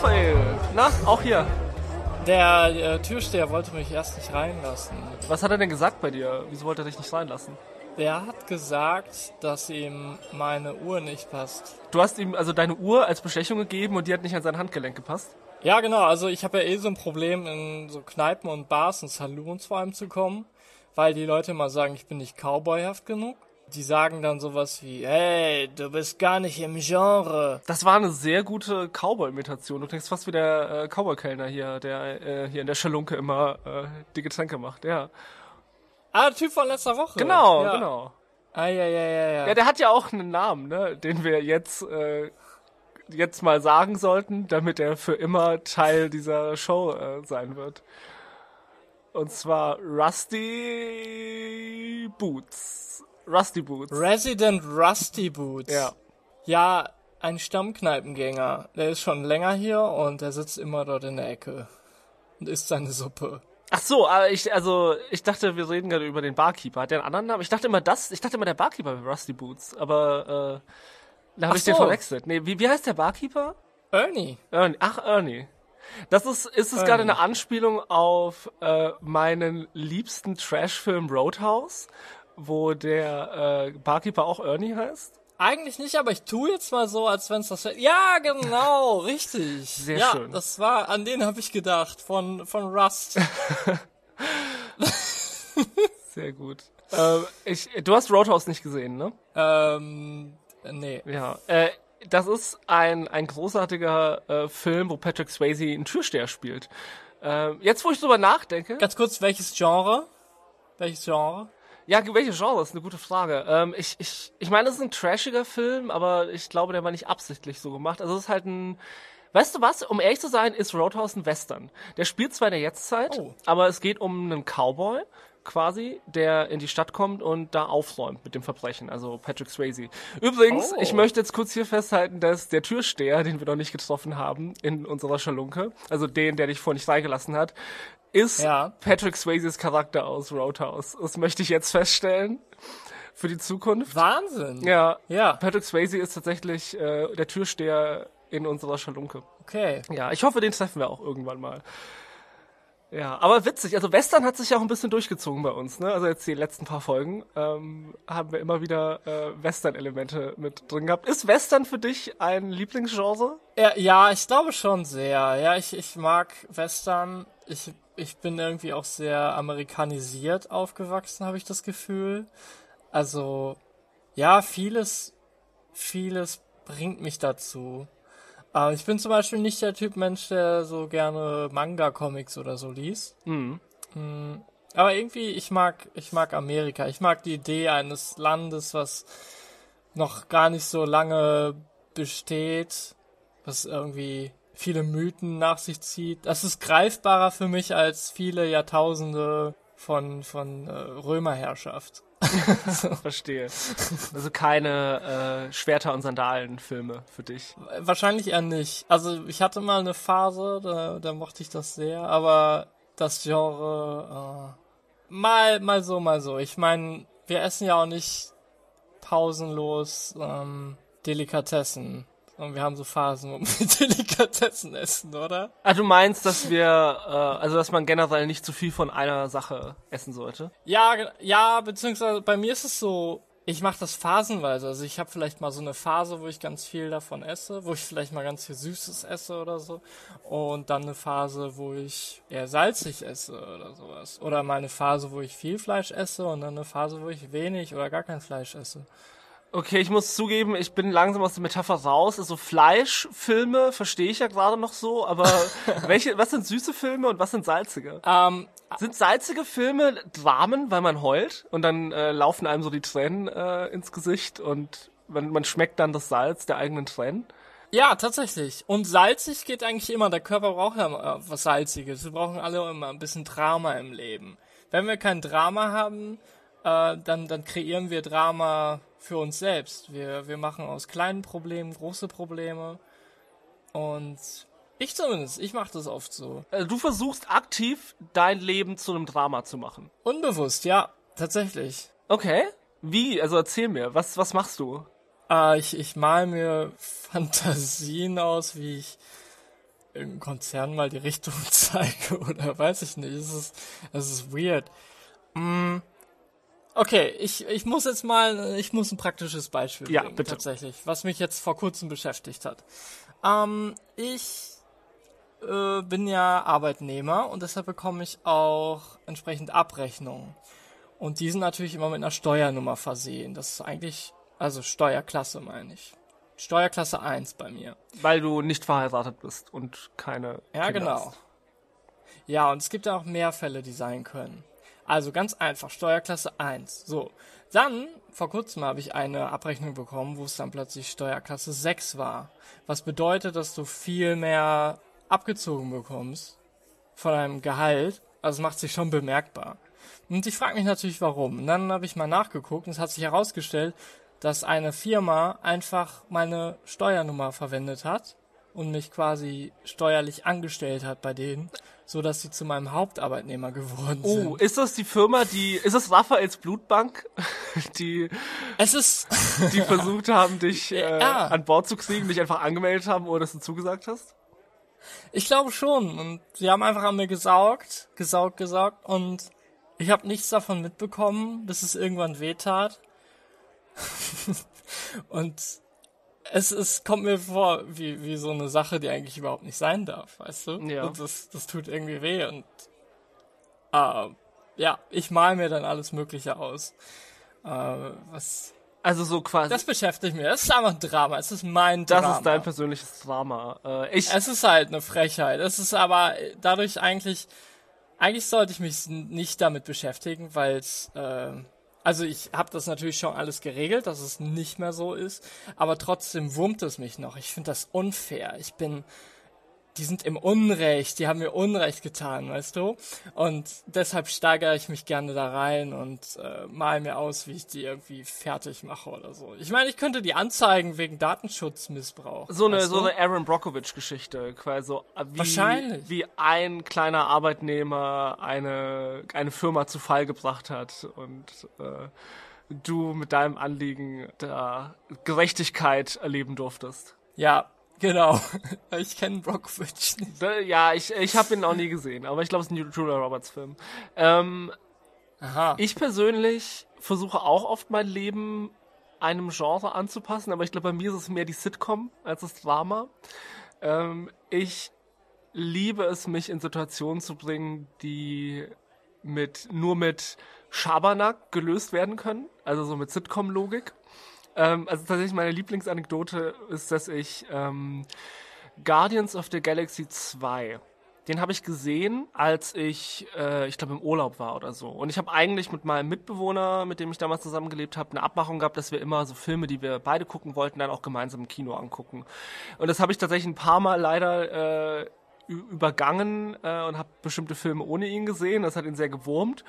Raphael, na, auch hier. Der äh, Türsteher wollte mich erst nicht reinlassen. Was hat er denn gesagt bei dir? Wieso wollte er dich nicht reinlassen? Der hat gesagt, dass ihm meine Uhr nicht passt. Du hast ihm also deine Uhr als Bestechung gegeben und die hat nicht an sein Handgelenk gepasst? Ja, genau. Also ich habe ja eh so ein Problem, in so Kneipen und Bars und Saloons vor allem zu kommen, weil die Leute immer sagen, ich bin nicht cowboyhaft genug. Die sagen dann sowas wie, hey, du bist gar nicht im Genre. Das war eine sehr gute Cowboy-Imitation. Du klingst fast wie der äh, Cowboy-Kellner hier, der äh, hier in der Schalunke immer äh, die Getränke macht, ja. Ah, der Typ von letzter Woche. Genau, ja. genau. Ah, ja, ja, ja, ja. Ja, der hat ja auch einen Namen, ne, den wir jetzt äh, jetzt mal sagen sollten, damit er für immer Teil dieser Show äh, sein wird. Und zwar Rusty Boots. Rusty Boots. Resident Rusty Boots. Ja. Ja, ein Stammkneipengänger. Der ist schon länger hier und der sitzt immer dort in der Ecke und isst seine Suppe. Ach so, aber ich, also, ich dachte, wir reden gerade über den Barkeeper. Hat der einen anderen Namen? Ich dachte immer das, ich dachte immer der Barkeeper wäre Rusty Boots, aber, äh, da habe ich den so. verwechselt. Nee, wie, wie heißt der Barkeeper? Ernie. Ernie. Ach, Ernie. Das ist, ist es gerade eine Anspielung auf äh, meinen liebsten Trashfilm Roadhouse, wo der äh, Barkeeper auch Ernie heißt? Eigentlich nicht, aber ich tue jetzt mal so, als wenn es das wäre. Ja, genau, richtig. Sehr ja, schön. das war, an den habe ich gedacht, von, von Rust. Sehr gut. äh, ich, du hast Roadhouse nicht gesehen, ne? ähm, nee. Ja. Äh, das ist ein, ein großartiger äh, Film, wo Patrick Swayze einen Türsteher spielt. Äh, jetzt, wo ich drüber nachdenke, Ganz kurz, welches Genre? Welches Genre? Ja, welche Genre ist eine gute Frage. Ähm, ich, ich, ich meine, es ist ein trashiger Film, aber ich glaube, der war nicht absichtlich so gemacht. Also es ist halt ein. Weißt du was? Um ehrlich zu sein, ist Roadhouse ein Western. Der spielt zwar in der Jetztzeit, Oh. aber es geht um einen Cowboy quasi, der in die Stadt kommt und da aufräumt mit dem Verbrechen, also Patrick Swayze. Übrigens, Oh. ich möchte jetzt kurz hier festhalten, dass der Türsteher, den wir noch nicht getroffen haben in unserer Schalunke, also den, der dich vorhin nicht freigelassen hat, ist Ja. Patrick Swayzes Charakter aus Roadhouse. Das möchte ich jetzt feststellen für die Zukunft. Wahnsinn. Ja, Ja, Patrick Swayze ist tatsächlich äh, der Türsteher in unserer Schalunke. okay. Ja, ich hoffe, den treffen wir auch irgendwann mal. Ja, aber witzig. Also Western hat sich ja auch ein bisschen durchgezogen bei uns. Ne? Also jetzt die letzten paar Folgen ähm, haben wir immer wieder äh, Western-Elemente mit drin gehabt. Ist Western für dich ein Lieblingsgenre? Ja, ja, ich glaube schon sehr. Ja, ich, ich mag Western. Ich, ich bin irgendwie auch sehr amerikanisiert aufgewachsen, habe ich das Gefühl. Also, ja, vieles, vieles bringt mich dazu. Aber ich bin zum Beispiel nicht der Typ Mensch, der so gerne Manga-Comics oder so liest. Mhm. Mm, Aber irgendwie, ich mag, ich mag Amerika. Ich mag die Idee eines Landes, was noch gar nicht so lange besteht, was irgendwie viele Mythen nach sich zieht. Das ist greifbarer für mich als viele Jahrtausende von, von äh, Römerherrschaft. Verstehe. Also keine äh, Schwerter- und Sandalen-Filme für dich. Wahrscheinlich eher nicht. Also ich hatte mal eine Phase, da, da mochte ich das sehr, aber das Genre äh, mal mal so, mal so. Ich meine, wir essen ja auch nicht pausenlos ähm, Delikatessen. Und wir haben so Phasen, wo wir Delikatessen essen, oder? Ah, du meinst, dass wir, äh, also dass man generell nicht zu viel von einer Sache essen sollte? Ja, ja, beziehungsweise bei mir ist es so, ich mache das phasenweise. Also ich habe vielleicht mal so eine Phase, wo ich ganz viel davon esse, wo ich vielleicht mal ganz viel Süßes esse oder so. Und dann eine Phase, wo ich eher salzig esse oder sowas. Oder mal eine Phase, wo ich viel Fleisch esse und dann eine Phase, wo ich wenig oder gar kein Fleisch esse. Okay, ich muss zugeben, ich bin langsam aus der Metapher raus. Also Fleischfilme verstehe ich ja gerade noch so, aber welche, was sind süße Filme und was sind salzige? Ähm, Sind salzige Filme Dramen, weil man heult und dann äh, laufen einem so die Tränen äh, ins Gesicht und man, man schmeckt dann das Salz der eigenen Tränen? Ja, tatsächlich. Und salzig geht eigentlich immer. Der Körper braucht ja äh, was Salziges. Wir brauchen alle immer ein bisschen Drama im Leben. Wenn wir kein Drama haben, äh, dann, dann kreieren wir Drama für uns selbst. Wir, wir machen aus kleinen Problemen große Probleme. Und ich zumindest, ich mache das oft so. Also du versuchst aktiv dein Leben zu einem Drama zu machen. Unbewusst, ja, tatsächlich. Okay. Wie? Also erzähl mir, was, was machst du? Äh, ich, ich mal mir Fantasien aus, wie ich irgendein Konzern mal die Richtung zeige oder weiß ich nicht. Es ist, es ist weird. Mm, okay, ich, ich muss jetzt mal, ich muss ein praktisches Beispiel Ja, bringen, bitte. tatsächlich, was mich jetzt vor kurzem beschäftigt hat. Ähm, ich äh, bin ja Arbeitnehmer und deshalb bekomme ich auch entsprechend Abrechnungen. Und die sind natürlich immer mit einer Steuernummer versehen. Das ist eigentlich, also Steuerklasse meine ich. Steuerklasse 1 bei mir. Weil du nicht verheiratet bist und keine. Ja, Kinder genau. Hast. Ja, und es gibt ja auch mehr Fälle, die sein können. Also ganz einfach, Steuerklasse 1. So. Dann, vor kurzem habe ich eine Abrechnung bekommen, wo es dann plötzlich Steuerklasse 6 war. Was bedeutet, dass du viel mehr abgezogen bekommst von deinem Gehalt. Also es macht sich schon bemerkbar. Und ich frage mich natürlich, warum. Und dann habe ich mal nachgeguckt und es hat sich herausgestellt, dass eine Firma einfach meine Steuernummer verwendet hat und mich quasi steuerlich angestellt hat bei denen, so dass sie zu meinem Hauptarbeitnehmer geworden Oh, sind. ist das die Firma, die. Ist das Raphaels Blutbank, die, Es ist die versucht haben, dich äh, Ja. an Bord zu kriegen, dich einfach angemeldet haben, ohne dass du zugesagt hast? Ich glaube schon. Und sie haben einfach an mir gesaugt, gesaugt, gesaugt und ich habe nichts davon mitbekommen, bis es irgendwann wehtat. und es, es kommt mir vor wie, wie so eine Sache, die eigentlich überhaupt nicht sein darf, weißt du? Ja. Und das, das tut irgendwie weh und äh, ja, ich mal mir dann alles Mögliche aus. Äh, was, Also so quasi. das beschäftigt mich. Das ist einfach ein Drama. Es ist mein das Drama. ist dein persönliches Drama. Äh, ich. Es ist halt eine Frechheit. Es ist aber dadurch eigentlich, eigentlich sollte ich mich nicht damit beschäftigen, weil es, äh, also ich habe das natürlich schon alles geregelt, dass es nicht mehr so ist, aber trotzdem wurmt es mich noch. Ich finde das unfair. Ich bin, die sind im Unrecht, die haben mir Unrecht getan, weißt du? Und deshalb steigere ich mich gerne da rein und äh, mal mir aus, wie ich die irgendwie fertig mache oder so. Ich meine, ich könnte die anzeigen wegen Datenschutzmissbrauch. so eine, so eine Aaron Brockovich-Geschichte, quasi so, wie, Wahrscheinlich. wie ein kleiner Arbeitnehmer eine, eine Firma zu Fall gebracht hat und äh, du mit deinem Anliegen da Gerechtigkeit erleben durftest. Ja, genau. Ich kenne Brockovich nicht. Ja, ich, ich habe ihn auch nie gesehen, aber ich glaube, es ist ein Julia Roberts Film. Ähm, Aha. ich persönlich versuche auch oft mein Leben einem Genre anzupassen, aber ich glaube, bei mir ist es mehr die Sitcom als das Drama. Ähm, ich liebe es, mich in Situationen zu bringen, die mit nur mit Schabernack gelöst werden können, also so mit Sitcom-Logik. Ähm, also tatsächlich meine Lieblingsanekdote ist, dass ich ähm, Guardians of the Galaxy 2 den habe ich gesehen, als ich, äh, ich glaube, im Urlaub war oder so. Und ich habe eigentlich mit meinem Mitbewohner, mit dem ich damals zusammengelebt habe, eine Abmachung gehabt, dass wir immer so Filme, die wir beide gucken wollten, dann auch gemeinsam im Kino angucken. Und das habe ich tatsächlich ein paar Mal leider äh, übergangen äh, und habe bestimmte Filme ohne ihn gesehen. Das hat ihn sehr gewurmt.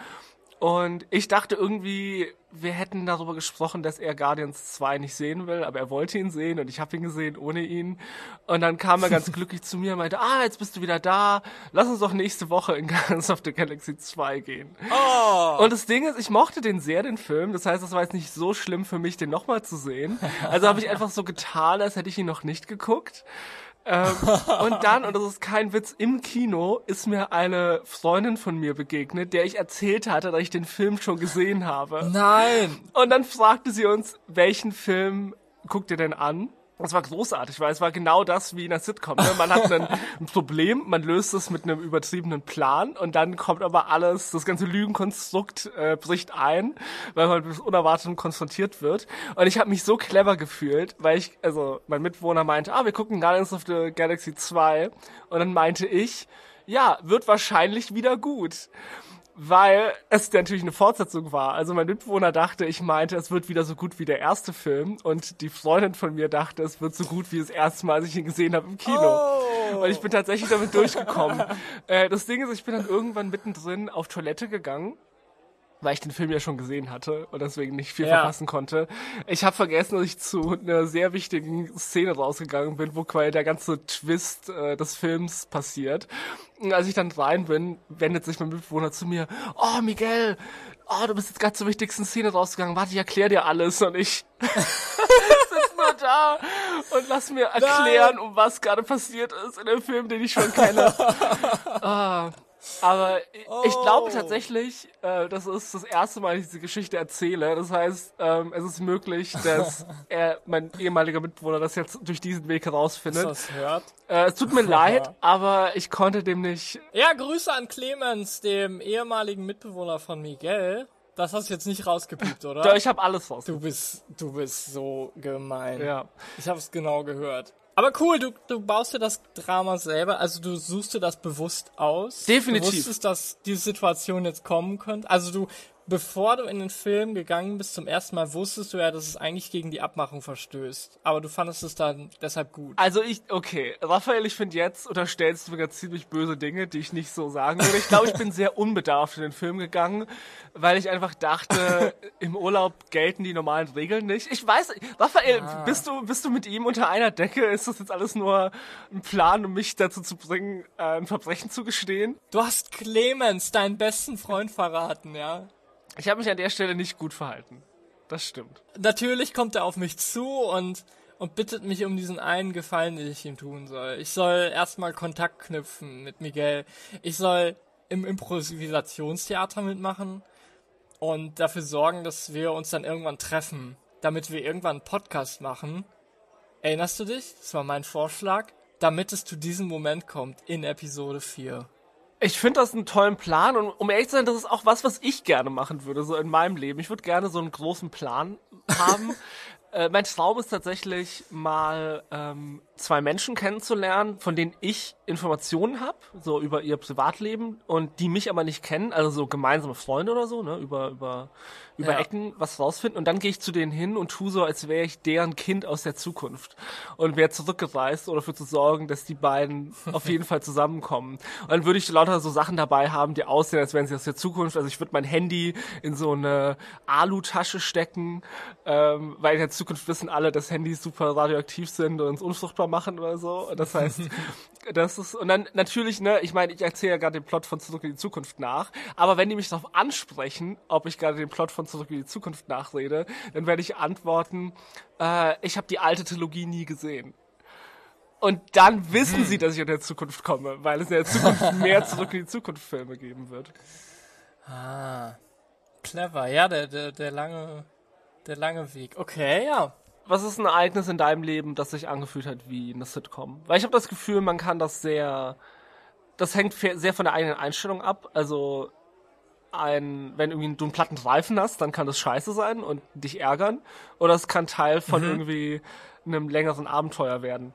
Und ich dachte irgendwie, wir hätten darüber gesprochen, dass er Guardians 2 nicht sehen will, aber er wollte ihn sehen und ich habe ihn gesehen ohne ihn. Und dann kam er ganz glücklich zu mir und meinte, ah, jetzt bist du wieder da, lass uns doch nächste Woche in Guardians of the Galaxy 2 gehen. Oh. Und das Ding ist, ich mochte den sehr, den Film. Das heißt, es war jetzt nicht so schlimm für mich, den nochmal zu sehen. Also habe ich einfach so getan, als hätte ich ihn noch nicht geguckt. Ähm, und dann, und das ist kein Witz, im Kino ist mir eine Freundin von mir begegnet, der ich erzählt hatte, dass ich den Film schon gesehen habe. Nein. Und dann fragte sie uns, welchen Film guckt ihr denn an? Das war großartig, weil es war genau das wie in einer Sitcom. Ne? Man hat einen, ein Problem, man löst es mit einem übertriebenen Plan und dann kommt aber alles, das ganze Lügenkonstrukt äh, bricht ein, weil man mit Unerwartetem konfrontiert wird. Und ich habe mich so clever gefühlt, weil ich, also mein Mitbewohner meinte, ah, wir gucken Guardians of the Galaxy 2. Und dann meinte ich, ja, wird wahrscheinlich wieder gut weil es natürlich eine Fortsetzung war. Also mein Mitbewohner dachte, ich meinte, es wird wieder so gut wie der erste Film und die Freundin von mir dachte, es wird so gut wie das erste Mal, als ich ihn gesehen habe im Kino. Oh. Und ich bin tatsächlich damit durchgekommen. äh, das Ding ist, ich bin dann irgendwann mittendrin auf Toilette gegangen weil ich den Film ja schon gesehen hatte und deswegen nicht viel Ja. verpassen konnte. Ich habe vergessen, dass ich zu einer sehr wichtigen Szene rausgegangen bin, wo quasi der ganze Twist äh, des Films passiert. Und als ich dann rein bin, wendet sich mein Mitbewohner zu mir, oh Miguel, oh, du bist jetzt gerade zur wichtigsten Szene rausgegangen, warte, ich erklär dir alles und ich sitze nur da und lass mir erklären, Nein. um was gerade passiert ist in dem Film, den ich schon kenne. ah. Aber oh. ich glaube tatsächlich, äh, das ist das erste Mal, dass ich diese Geschichte erzähle. Das heißt, ähm, es ist möglich, dass er, mein ehemaliger Mitbewohner, das jetzt durch diesen Weg herausfindet. Das hört. Äh, es tut mir leid, aber ich konnte dem nicht. Ja, Grüße an Clemens, dem ehemaligen Mitbewohner von Miguel. Das hast du jetzt nicht rausgepiept, oder? Doch, ich habe alles raus. Du bist, du bist so gemein. Ja. Ich habe es genau gehört. Aber cool, du, du baust dir das Drama selber, also du suchst dir das bewusst aus. Definitiv. Du wusstest, dass diese Situation jetzt kommen könnte. Also du bevor du in den Film gegangen bist zum ersten Mal, wusstest du ja, dass es eigentlich gegen die Abmachung verstößt. Aber du fandest es dann deshalb gut. Also ich, okay, Raphael, ich finde jetzt unterstellst du mir ganz ziemlich böse Dinge, die ich nicht so sagen würde. Ich glaube, ich bin sehr unbedarft in den Film gegangen, weil ich einfach dachte, im Urlaub gelten die normalen Regeln nicht. Ich weiß, Raphael, ah. bist du, bist du mit ihm unter einer Decke? Ist das jetzt alles nur ein Plan, um mich dazu zu bringen, äh, ein Verbrechen zu gestehen? Du hast Clemens, deinen besten Freund, verraten, ja. Ich habe mich an der Stelle nicht gut verhalten. Das stimmt. Natürlich kommt er auf mich zu und, und bittet mich um diesen einen Gefallen, den ich ihm tun soll. Ich soll erstmal Kontakt knüpfen mit Miguel. Ich soll im Improvisationstheater mitmachen und dafür sorgen, dass wir uns dann irgendwann treffen, damit wir irgendwann einen Podcast machen. Erinnerst du dich? Das war mein Vorschlag, damit es zu diesem Moment kommt in Episode 4. Ich finde das einen tollen Plan und um ehrlich zu sein, das ist auch was, was ich gerne machen würde, so in meinem Leben. Ich würde gerne so einen großen Plan haben. äh, mein Traum ist tatsächlich mal ähm, zwei Menschen kennenzulernen, von denen ich Informationen habe, so über ihr Privatleben und die mich aber nicht kennen, also so gemeinsame Freunde oder so, ne, über über über ja. Ecken was rausfinden und dann gehe ich zu denen hin und tu so, als wäre ich deren Kind aus der Zukunft und wäre zurückgereist, um dafür zu sorgen, dass die beiden auf jeden Fall zusammenkommen. Und dann würde ich lauter so Sachen dabei haben, die aussehen, als wären sie aus der Zukunft. Also ich würde mein Handy in so eine Alu-Tasche stecken, ähm, weil der Zukunft wissen alle, dass Handys super radioaktiv sind und uns unfruchtbar machen oder so. Das heißt, das ist und dann natürlich, ne, ich meine, ich erzähle ja gerade den Plot von Zurück in die Zukunft nach, aber wenn die mich darauf ansprechen, ob ich gerade den Plot von Zurück in die Zukunft nachrede, dann werde ich antworten, äh, ich habe die alte Trilogie nie gesehen. Und dann wissen hm. sie, dass ich in der Zukunft komme, weil es in der Zukunft mehr Zurück in die Zukunft Filme geben wird. Ah, clever. Ja, der, der, der lange, der lange Weg. Okay, ja was ist ein Ereignis in deinem Leben, das sich angefühlt hat wie eine Sitcom? Weil ich habe das Gefühl, man kann das sehr, das hängt sehr von der eigenen Einstellung ab. Also ein, wenn irgendwie du einen platten Reifen hast, dann kann das scheiße sein und dich ärgern. Oder es kann Teil von mhm. irgendwie einem längeren Abenteuer werden.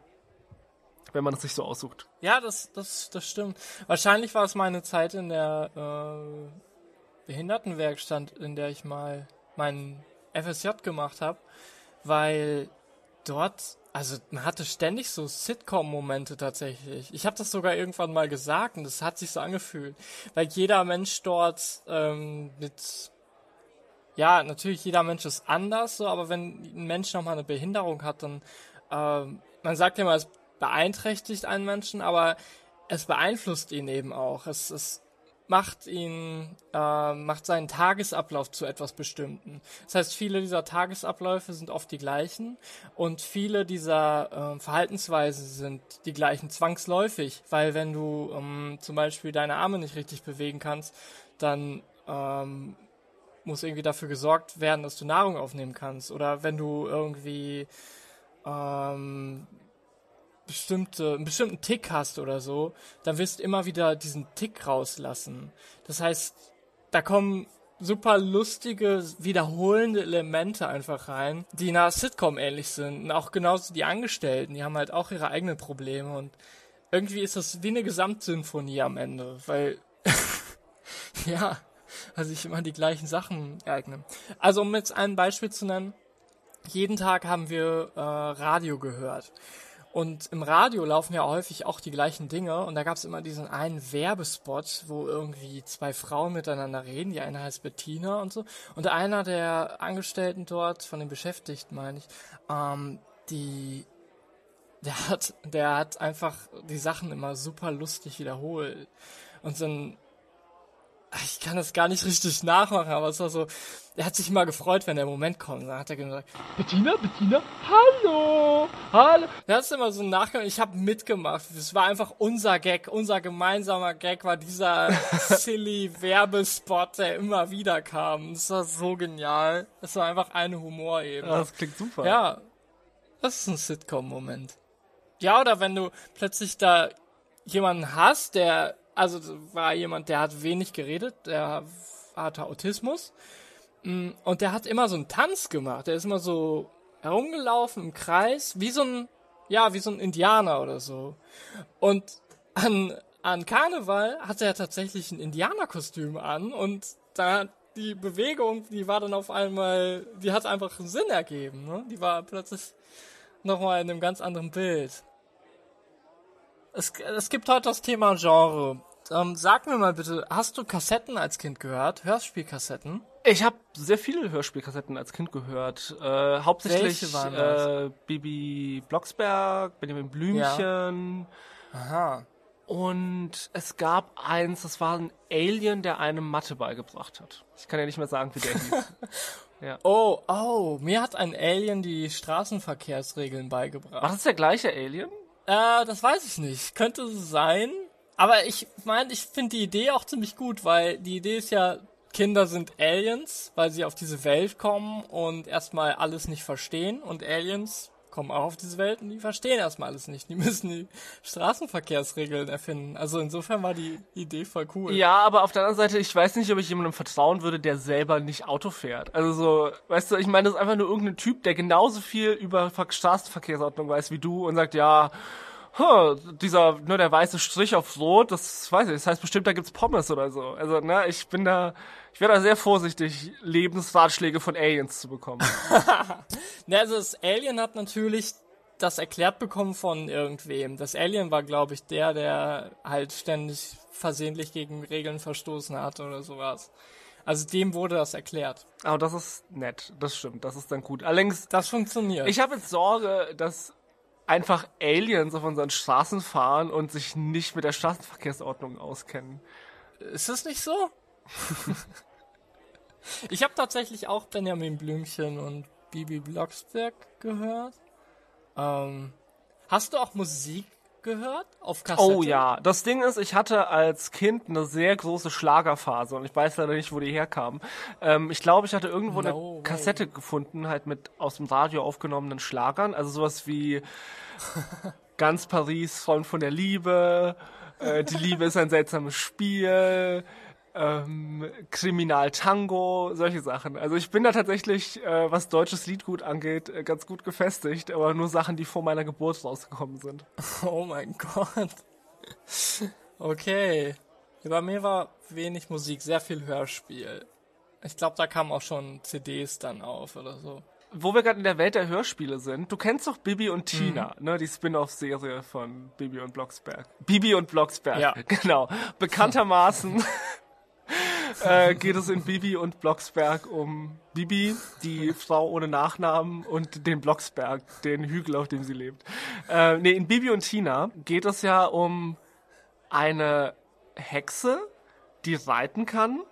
Wenn man es sich so aussucht. Ja, das, das, das stimmt. Wahrscheinlich war es meine Zeit in der äh, Behindertenwerkstatt, in der ich mal meinen FSJ gemacht habe weil dort, also man hatte ständig so Sitcom-Momente tatsächlich. Ich habe das sogar irgendwann mal gesagt und das hat sich so angefühlt, weil jeder Mensch dort ähm, mit ja, natürlich jeder Mensch ist anders, so, aber wenn ein Mensch nochmal eine Behinderung hat, dann ähm, man sagt ja immer, es beeinträchtigt einen Menschen, aber es beeinflusst ihn eben auch. Es, es macht ihn, äh, macht seinen Tagesablauf zu etwas Bestimmten. Das heißt, viele dieser Tagesabläufe sind oft die gleichen und viele dieser äh, Verhaltensweisen sind die gleichen zwangsläufig, weil wenn du ähm, zum Beispiel deine Arme nicht richtig bewegen kannst, dann ähm, muss irgendwie dafür gesorgt werden, dass du Nahrung aufnehmen kannst. Oder wenn du irgendwie ähm, bestimmte, einen bestimmten Tick hast oder so, dann wirst du immer wieder diesen Tick rauslassen. Das heißt, da kommen super lustige, wiederholende Elemente einfach rein, die einer Sitcom ähnlich sind. Und auch genauso die Angestellten, die haben halt auch ihre eigenen Probleme und irgendwie ist das wie eine Gesamtsinfonie am Ende, weil, ja, also ich immer die gleichen Sachen ereignen. Also um jetzt ein Beispiel zu nennen, jeden Tag haben wir äh, Radio gehört. Und im Radio laufen ja häufig auch die gleichen Dinge. Und da gab es immer diesen einen Werbespot, wo irgendwie zwei Frauen miteinander reden. Die eine heißt Bettina und so. Und einer der Angestellten dort, von den Beschäftigten meine ich, ähm, die, der hat, der hat einfach die Sachen immer super lustig wiederholt. Und dann ich kann das gar nicht richtig nachmachen, aber es war so, er hat sich immer gefreut, wenn der Moment kommt. Dann hat er gesagt, Bettina, Bettina, hallo, hallo. Er hat immer so nachgemacht, ich habe mitgemacht. Es war einfach unser Gag, unser gemeinsamer Gag war dieser silly Werbespot, der immer wieder kam. Es war so genial. Es war einfach eine Humor eben. das klingt super. Ja, das ist ein Sitcom-Moment. Ja, oder wenn du plötzlich da jemanden hast, der, also war jemand, der hat wenig geredet, der hatte Autismus mm, und der hat immer so einen Tanz gemacht. Der ist immer so herumgelaufen im Kreis, wie so ein, ja, wie so ein Indianer oder so. Und an, an Karneval hatte er tatsächlich ein Indianerkostüm an und da die Bewegung, die war dann auf einmal, die hat einfach Sinn ergeben. Ne? Die war plötzlich nochmal in einem ganz anderen Bild. Es, es gibt heute das Thema Genre. Ähm, sag mir mal bitte, hast du Kassetten als Kind gehört? Hörspielkassetten? Ich habe sehr viele Hörspielkassetten als Kind gehört. Äh, hauptsächlich äh, Bibi Blocksberg, Benjamin Blümchen. Ja. Aha. Und es gab eins, das war ein Alien, der einem Mathe beigebracht hat. Ich kann ja nicht mehr sagen, wie der hieß. ja. Oh, oh, mir hat ein Alien die Straßenverkehrsregeln beigebracht. War das der gleiche Alien? Äh, das weiß ich nicht. Könnte sein. Aber ich meine, ich finde die Idee auch ziemlich gut, weil die Idee ist ja, Kinder sind Aliens, weil sie auf diese Welt kommen und erstmal alles nicht verstehen. Und Aliens kommen auch auf diese Welt und die verstehen erstmal alles nicht. Die müssen die Straßenverkehrsregeln erfinden. Also insofern war die Idee voll cool. Ja, aber auf der anderen Seite, ich weiß nicht, ob ich jemandem vertrauen würde, der selber nicht Auto fährt. Also so, weißt du, ich meine, das ist einfach nur irgendein Typ, der genauso viel über Straßenverkehrsordnung weiß wie du und sagt, ja, huh, dieser, nur der weiße Strich auf Rot, das weiß ich, das heißt bestimmt, da gibt's Pommes oder so. Also, ne, ich bin da, ich wäre da sehr vorsichtig, Lebensratschläge von Aliens zu bekommen. ne, also das Alien hat natürlich das erklärt bekommen von irgendwem. Das Alien war, glaube ich, der, der halt ständig versehentlich gegen Regeln verstoßen hat oder sowas. Also dem wurde das erklärt. Aber das ist nett, das stimmt, das ist dann gut. Allerdings, das funktioniert. Ich habe jetzt Sorge, dass einfach Aliens auf unseren Straßen fahren und sich nicht mit der Straßenverkehrsordnung auskennen. Ist das nicht so? ich habe tatsächlich auch Benjamin Blümchen und Bibi Blocksberg gehört. Ähm, hast du auch Musik gehört auf Kassette? Oh ja, das Ding ist, ich hatte als Kind eine sehr große Schlagerphase und ich weiß leider nicht, wo die herkam. Ähm, ich glaube, ich hatte irgendwo no eine way. Kassette gefunden, halt mit aus dem Radio aufgenommenen Schlagern, also sowas wie ganz Paris, Freund von der Liebe, äh, die Liebe ist ein seltsames Spiel, ähm, Kriminal-Tango, solche Sachen. Also ich bin da tatsächlich, äh, was deutsches Liedgut angeht, äh, ganz gut gefestigt, aber nur Sachen, die vor meiner Geburt rausgekommen sind. Oh mein Gott. Okay. Bei mir war wenig Musik, sehr viel Hörspiel. Ich glaube, da kamen auch schon CDs dann auf oder so. Wo wir gerade in der Welt der Hörspiele sind, du kennst doch Bibi und Tina, mhm. ne, die Spin-off-Serie von Bibi und Blocksberg. Bibi und Blocksberg, ja. genau. Bekanntermaßen äh, geht es in Bibi und Blocksberg um Bibi, die Frau ohne Nachnamen, und den Blocksberg, den Hügel, auf dem sie lebt. Äh, nee, in Bibi und Tina geht es ja um eine Hexe, die reiten kann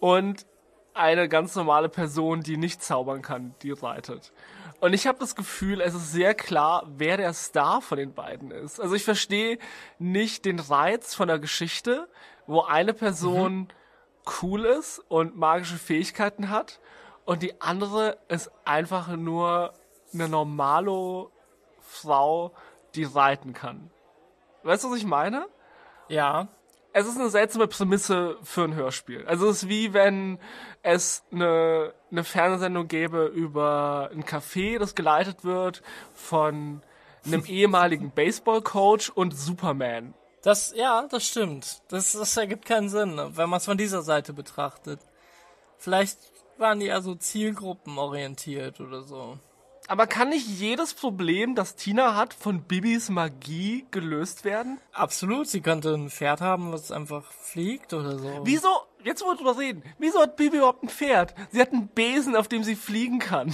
und eine ganz normale Person, die nicht zaubern kann, die reitet. Und ich habe das Gefühl, es ist sehr klar, wer der Star von den beiden ist. Also ich verstehe nicht den Reiz von der Geschichte, wo eine Person mhm cool ist und magische Fähigkeiten hat und die andere ist einfach nur eine normale Frau, die reiten kann. Weißt du, was ich meine? Ja. Es ist eine seltsame Prämisse für ein Hörspiel. Also es ist wie wenn es eine, eine Fernsehsendung gäbe über ein Café, das geleitet wird von einem ehemaligen Baseballcoach und Superman. Das, ja, das stimmt. Das, das ergibt keinen Sinn, wenn man es von dieser Seite betrachtet. Vielleicht waren die also zielgruppenorientiert oder so. Aber kann nicht jedes Problem, das Tina hat, von Bibis Magie gelöst werden? Absolut, sie könnte ein Pferd haben, was einfach fliegt oder so. Wieso, jetzt wollen wir drüber reden, wieso hat Bibi überhaupt ein Pferd? Sie hat einen Besen, auf dem sie fliegen kann.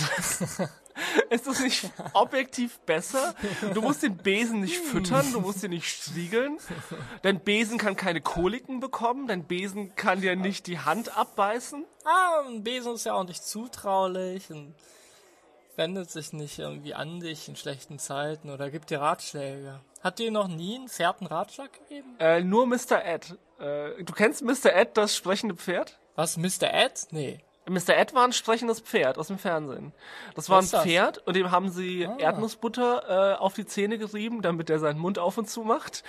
Ist das nicht objektiv besser? Du musst den Besen nicht füttern, du musst ihn nicht striegeln. Dein Besen kann keine Koliken bekommen, dein Besen kann dir nicht die Hand abbeißen. Ah, ein Besen ist ja auch nicht zutraulich und wendet sich nicht irgendwie an dich in schlechten Zeiten oder gibt dir Ratschläge. Hat dir noch nie einen Pferd einen Ratschlag gegeben? Äh, nur Mr. Ed. Äh, du kennst Mr. Ed, das sprechende Pferd? Was, Mr. Ed? Nee. Mr. Ed war ein sprechendes Pferd aus dem Fernsehen. Das war ein? Pferd und dem haben sie Ah. Erdnussbutter äh, auf die Zähne gerieben, damit er seinen Mund auf und zu macht.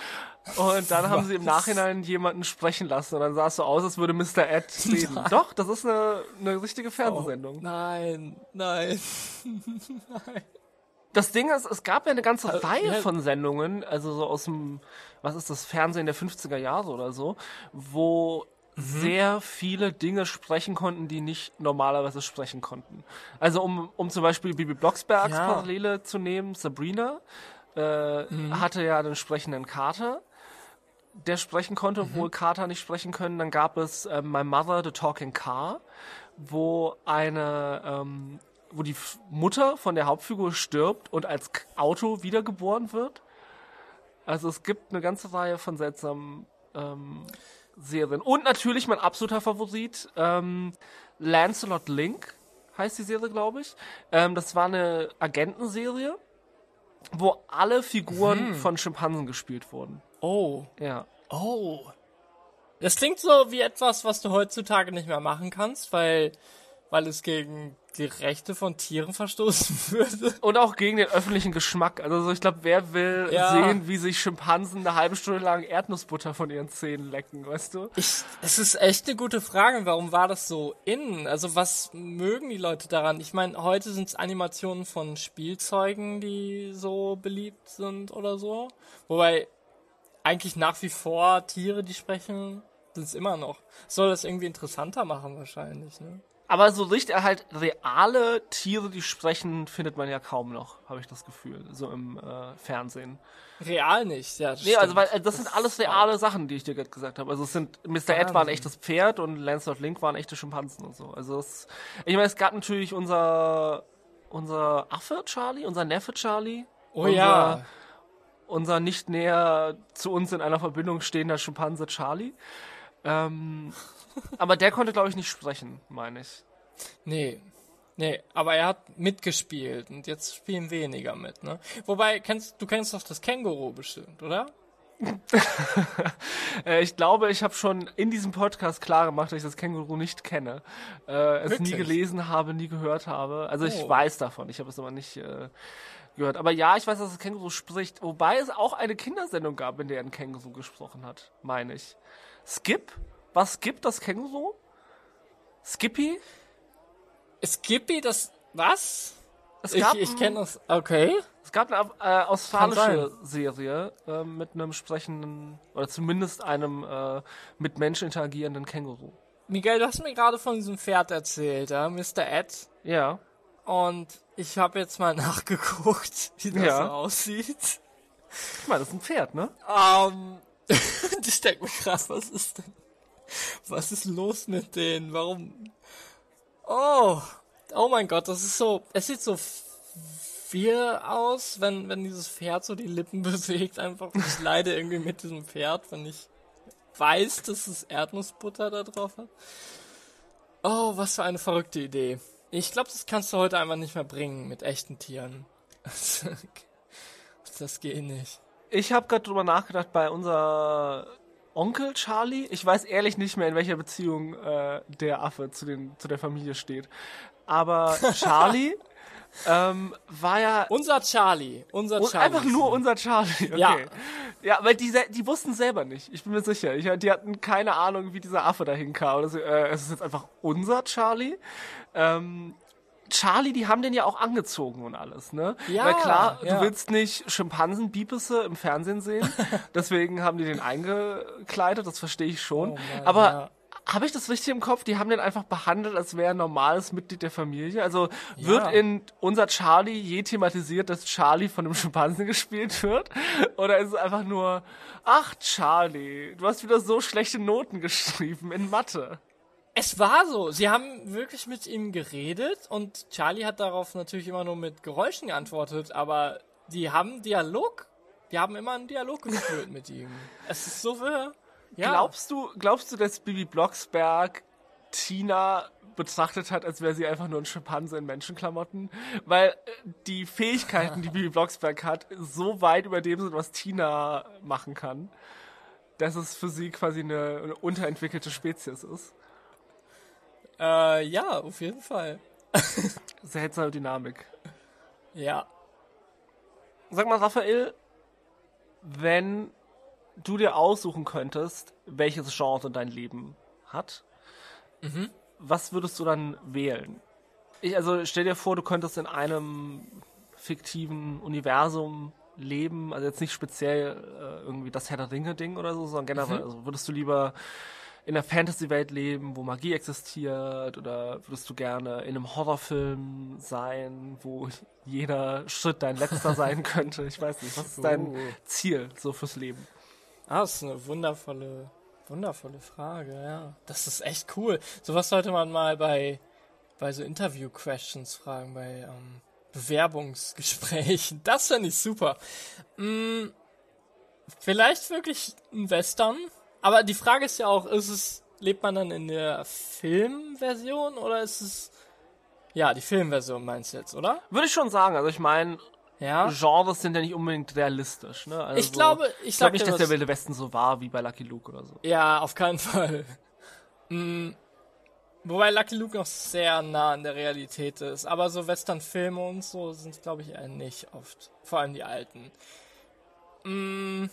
Und dann haben sie im? Nachhinein jemanden sprechen lassen und dann sah es so aus, als würde Mr. Ed reden. Doch, das ist eine, eine richtige Fernsehsendung. Oh, Nein, nein. Das Ding ist, es gab ja eine ganze Also, Reihe ja. von Sendungen, also so aus dem, was ist das, Fernsehen der 50er Jahre oder so, wo Mhm. sehr viele Dinge sprechen konnten, die nicht normalerweise sprechen konnten. Also um, um zum Beispiel Bibi Blocksbergs Ja. Parallele zu nehmen, Sabrina äh, Mhm. hatte ja den sprechenden Kater, der sprechen konnte, Mhm. obwohl Kater nicht sprechen können. Dann gab es äh, My Mother, The Talking Car, wo eine, ähm, wo die Mutter von der Hauptfigur stirbt und als Auto wiedergeboren wird. Also es gibt eine ganze Reihe von seltsamen ähm, Serien. Und natürlich mein absoluter Favorit, ähm, Lancelot Link heißt die Serie, glaube ich. Ähm, das war eine Agentenserie, wo alle Figuren von Schimpansen gespielt wurden. Oh, Ja. oh. Das klingt so wie etwas, was du heutzutage nicht mehr machen kannst, weil, weil es gegen die Rechte von Tieren verstoßen würde. Und auch gegen den öffentlichen Geschmack. Also so, ich glaube, wer will Ja. sehen, wie sich Schimpansen eine halbe Stunde lang Erdnussbutter von ihren Zähnen lecken, weißt du? Ich, es ist echt eine gute Frage. Warum war das so in? Also was mögen die Leute daran? Ich meine, heute sind es Animationen von Spielzeugen, die so beliebt sind oder so. Wobei eigentlich nach wie vor Tiere, die sprechen, sind es immer noch. Soll das irgendwie interessanter machen wahrscheinlich, ne? Aber so richtig halt reale Tiere, die sprechen, findet man ja kaum noch, habe ich das Gefühl, so im äh, Fernsehen. Real nicht, ja. das Nee, also weil äh, das sind alles reale Sachen, die ich dir gerade gesagt habe. Also es sind Mr. Ed war ein Wahnsinn. echtes Pferd und Lancelot Link waren echte Schimpansen und so. Also es, ich meine, es gab natürlich unser unser Affe Charlie, unser Neffe Charlie. Oh unser, ja. unser nicht näher zu uns in einer Verbindung stehender Schimpanse Charlie. Ähm, aber der konnte, glaube ich, nicht sprechen, meine ich. Nee. Nee, aber er hat mitgespielt und jetzt spielen weniger mit, ne? Wobei, kennst, du kennst doch das Känguru bestimmt, oder? Äh, ich glaube, ich habe schon in diesem Podcast klar gemacht, dass ich das Känguru nicht kenne. Äh, es nie gelesen habe, nie gehört habe. Also ich Oh. weiß davon, ich habe es aber nicht äh, gehört. Aber ja, ich weiß, dass das Känguru spricht. Wobei es auch eine Kindersendung gab, in der ein Känguru gesprochen hat, meine ich. Skip? Was Skip, das Känguru? Skippy? Skippy, das, was? Es Ich, gab, ich kenne das, okay. es gab eine äh, australische Serie äh, mit einem sprechenden, oder zumindest einem äh, mit Menschen interagierenden Känguru. Miguel, du hast mir gerade von diesem Pferd erzählt, ja, Mr. Ed. Ja. Und ich habe jetzt mal nachgeguckt, wie das Ja. so aussieht. Guck mal, das ist ein Pferd, ne? Ähm, ich denke mir krass, was ist denn, was ist los mit denen? Warum? Oh, oh mein Gott, das ist so, es sieht so viel aus, wenn, wenn dieses Pferd so die Lippen bewegt, einfach. Ich leide irgendwie mit diesem Pferd, wenn ich weiß, dass es Erdnussbutter da drauf hat. Oh, was für eine verrückte Idee. Ich glaube, das kannst du heute einfach nicht mehr bringen mit echten Tieren. Das geht nicht. Ich habe gerade drüber nachgedacht bei unser Onkel Charlie. Ich weiß ehrlich nicht mehr, in welcher Beziehung äh, der Affe zu, den, zu der Familie steht. Aber Charlie ähm, war ja Unser Charlie. Unser Charlie. einfach nur unser Charlie. Okay. Ja. Ja, weil die, die wussten selber nicht. Ich bin mir sicher. Ich, die hatten keine Ahnung, wie dieser Affe dahin kam. Oder so, äh, es ist jetzt einfach unser Charlie. Ähm, Charlie, die haben den ja auch angezogen und alles, ne? Ja, Weil klar, ja. du willst nicht Schimpansen-Bipisse im Fernsehen sehen. Deswegen haben die den eingekleidet, das verstehe ich schon. Oh Mann, Aber ja. habe ich das richtig im Kopf? Die haben den einfach behandelt, als wäre er ein normales Mitglied der Familie. Also wird Ja. in unser Charlie je thematisiert, dass Charlie von einem Schimpansen gespielt wird? Oder ist es einfach nur, ach Charlie, du hast wieder so schlechte Noten geschrieben in Mathe? Es war so. Sie haben wirklich mit ihm geredet und Charlie hat darauf natürlich immer nur mit Geräuschen geantwortet, aber die haben Dialog, die haben immer einen Dialog geführt mit ihm. Es ist so wirr. Ja. Glaubst du, glaubst du, dass Bibi Blocksberg Tina betrachtet hat, als wäre sie einfach nur ein Schimpanse in Menschenklamotten? Weil äh, die Fähigkeiten, die Bibi Blocksberg hat, so weit über dem sind, was Tina machen kann, dass es für sie quasi eine, eine unterentwickelte Spezies ist. Äh, ja, auf jeden Fall. Seltsame Dynamik. Ja. Sag mal, Raphael, wenn du dir aussuchen könntest, welches Genre dein Leben hat, mhm. was würdest du dann wählen? Ich, also stell dir vor, du könntest in einem fiktiven Universum leben, also jetzt nicht speziell äh, irgendwie das Herr der Ringe Ding oder so, sondern generell, mhm. also würdest du lieber in einer Fantasy-Welt leben, wo Magie existiert? Oder würdest du gerne in einem Horrorfilm sein, wo jeder Schritt dein letzter sein könnte? Ich weiß nicht. Was ist dein. Ziel so fürs Leben? Ah, das ist eine wundervolle, wundervolle Frage, ja. Das ist echt cool. Sowas sollte man mal bei, bei so Interview-Questions fragen, bei ähm, Bewerbungsgesprächen. Das finde ich super. Hm, vielleicht wirklich ein Western aber die Frage ist ja auch, ist es, lebt man dann in der Filmversion oder ist es, ja, die Filmversion meinst du jetzt, oder? Würde ich schon sagen. Also ich meine, ja. Genres sind ja nicht unbedingt realistisch, ne? Also ich glaube, ich, ich glaube nicht, dass der Wilde Westen so war wie bei Lucky Luke oder so. Ja, auf keinen Fall. Mhm. Wobei Lucky Luke noch sehr nah an der Realität ist. Aber so Western-Filme und so sind, glaube ich, eher nicht oft. Vor allem die alten. Mhm.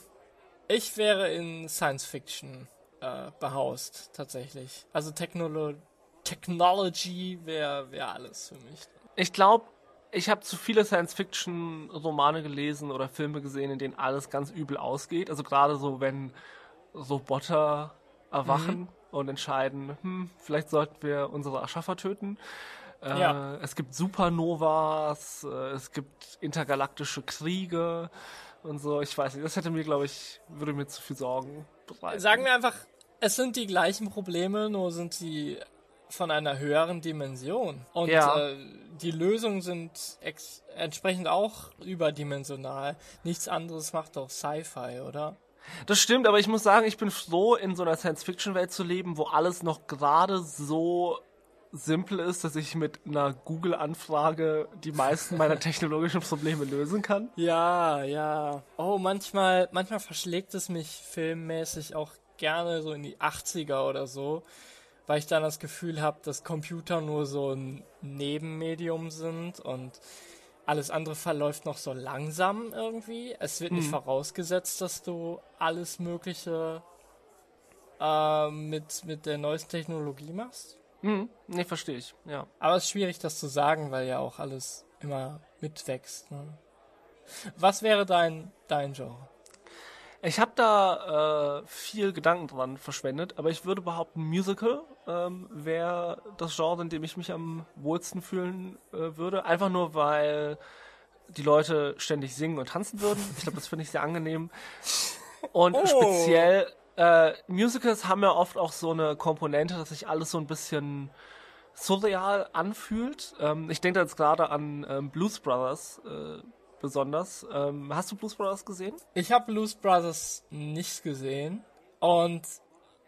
Ich wäre in Science Fiction äh, behaust, tatsächlich. Also Technolo Technology wäre wär alles für mich. Ich glaube, ich habe zu viele Science-Fiction-Romane gelesen oder Filme gesehen, in denen alles ganz übel ausgeht. Also gerade so, wenn Roboter erwachen mhm. und entscheiden, hm, vielleicht sollten wir unsere Erschaffer töten. Äh, ja. Es gibt Supernovas, äh, es gibt intergalaktische Kriege und so. Ich weiß nicht, das hätte mir, glaube ich, würde mir zu viel Sorgen bereiten. Sagen wir einfach, es sind die gleichen Probleme, nur sind sie von einer höheren Dimension. Und ja. äh, die Lösungen sind entsprechend auch überdimensional. Nichts anderes macht doch Sci-Fi, oder? Das stimmt, aber ich muss sagen, ich bin froh, in so einer Science-Fiction-Welt zu leben, wo alles noch gerade so simpel ist, dass ich mit einer Google-Anfrage die meisten meiner technologischen Probleme lösen kann. Ja, ja. Oh, manchmal, manchmal verschlägt es mich filmmäßig auch gerne so in die 80er oder so, weil ich dann das Gefühl habe, dass Computer nur so ein Nebenmedium sind und alles andere verläuft noch so langsam irgendwie. Es wird nicht hm. vorausgesetzt, dass du alles Mögliche äh, mit, mit der neuesten Technologie machst. Mhm. Nee, verstehe ich, ja. Aber es ist schwierig, das zu sagen, weil ja auch alles immer mitwächst. Ne? Was wäre dein, dein Genre? Ich habe da äh, viel Gedanken dran verschwendet, aber ich würde behaupten, Musical ähm, wäre das Genre, in dem ich mich am wohlsten fühlen äh, würde. Einfach nur, weil die Leute ständig singen und tanzen würden. Ich glaube, das finde ich sehr angenehm. Und oh. speziell äh, Musicals haben ja oft auch so eine Komponente, dass sich alles so ein bisschen surreal anfühlt. Ähm, ich denke jetzt gerade an ähm, Blues Brothers äh, besonders. Ähm, hast du Blues Brothers gesehen? Ich habe Blues Brothers nicht gesehen und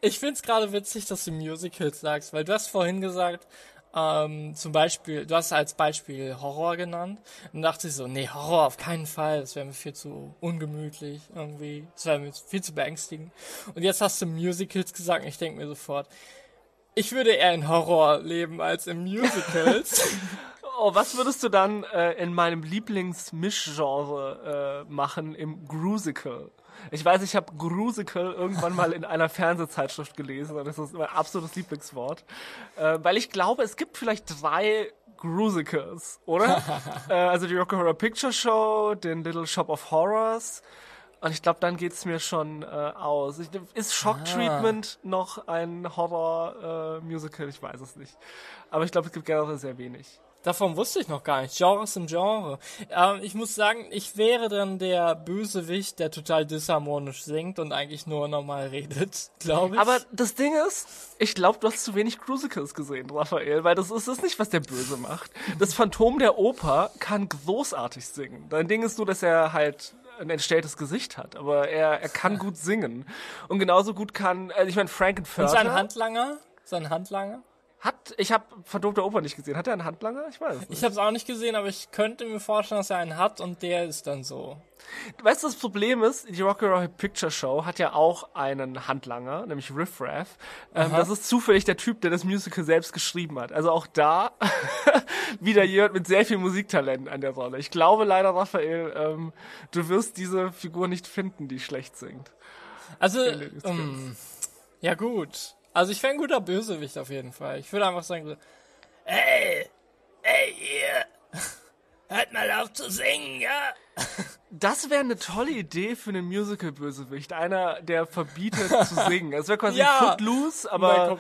ich find's gerade witzig, dass du Musicals sagst, weil du hast vorhin gesagt, ähm, zum Beispiel, du hast als Beispiel Horror genannt. Und dachte ich so, nee, Horror auf keinen Fall. Das wäre mir viel zu ungemütlich irgendwie. Das wäre mir viel zu beängstigend. Und jetzt hast du Musicals gesagt und ich denke mir sofort, ich würde eher in Horror leben als in Musicals. oh, was würdest du dann äh, in meinem Lieblingsmischgenre äh, machen im Grusical? Ich weiß, ich habe Grusical irgendwann mal in einer Fernsehzeitschrift gelesen und das ist mein absolutes Lieblingswort. Äh, weil ich glaube, es gibt vielleicht drei Grusicals, oder? äh, also die Rocky Horror Picture Show, den Little Shop of Horrors. Und ich glaube, dann geht's mir schon äh, aus. Ich, ist Shock ah. Treatment noch ein Horror-Musical? ich weiß es nicht. Aber ich glaube, es gibt generell sehr wenig. Davon wusste ich noch gar nicht. Genres im Genre. Ähm, ich muss sagen, ich wäre dann der Bösewicht, der total disharmonisch singt und eigentlich nur normal redet, glaube ich. Aber das Ding ist, ich glaube, du hast zu wenig Crucicles gesehen, Raphael, weil das ist das nicht, was der Böse macht. Das Phantom der Oper kann großartig singen. Dein Ding ist nur, dass er halt ein entstelltes Gesicht hat, aber er, er kann gut singen. Und genauso gut kann, also ich meine, Frankenfurter... Und sein Handlanger? Sein Handlanger? Hat, ich habe verdomte Oper nicht gesehen. Hat er einen Handlanger? Ich weiß nicht. Ich habe es auch nicht gesehen, aber ich könnte mir vorstellen, dass er einen hat und der ist dann so. Weißt du, das Problem ist, die Rocky Horror Picture Show hat ja auch einen Handlanger, nämlich Riff Raff. Ähm, das ist zufällig der Typ, der das Musical selbst geschrieben hat. Also auch da wieder jemand mit sehr viel Musiktalent an der Rolle. Ich glaube leider, Raphael, ähm, du wirst diese Figur nicht finden, die schlecht singt. Also, um, ja gut. Also ich wäre ein guter Bösewicht auf jeden Fall. Ich würde einfach sagen so, hey, hey ihr, hört mal auf zu singen, ja? Das wäre eine tolle Idee für einen Musical-Bösewicht. Einer, der verbietet zu singen. Das wäre quasi Ja. Footloose, aber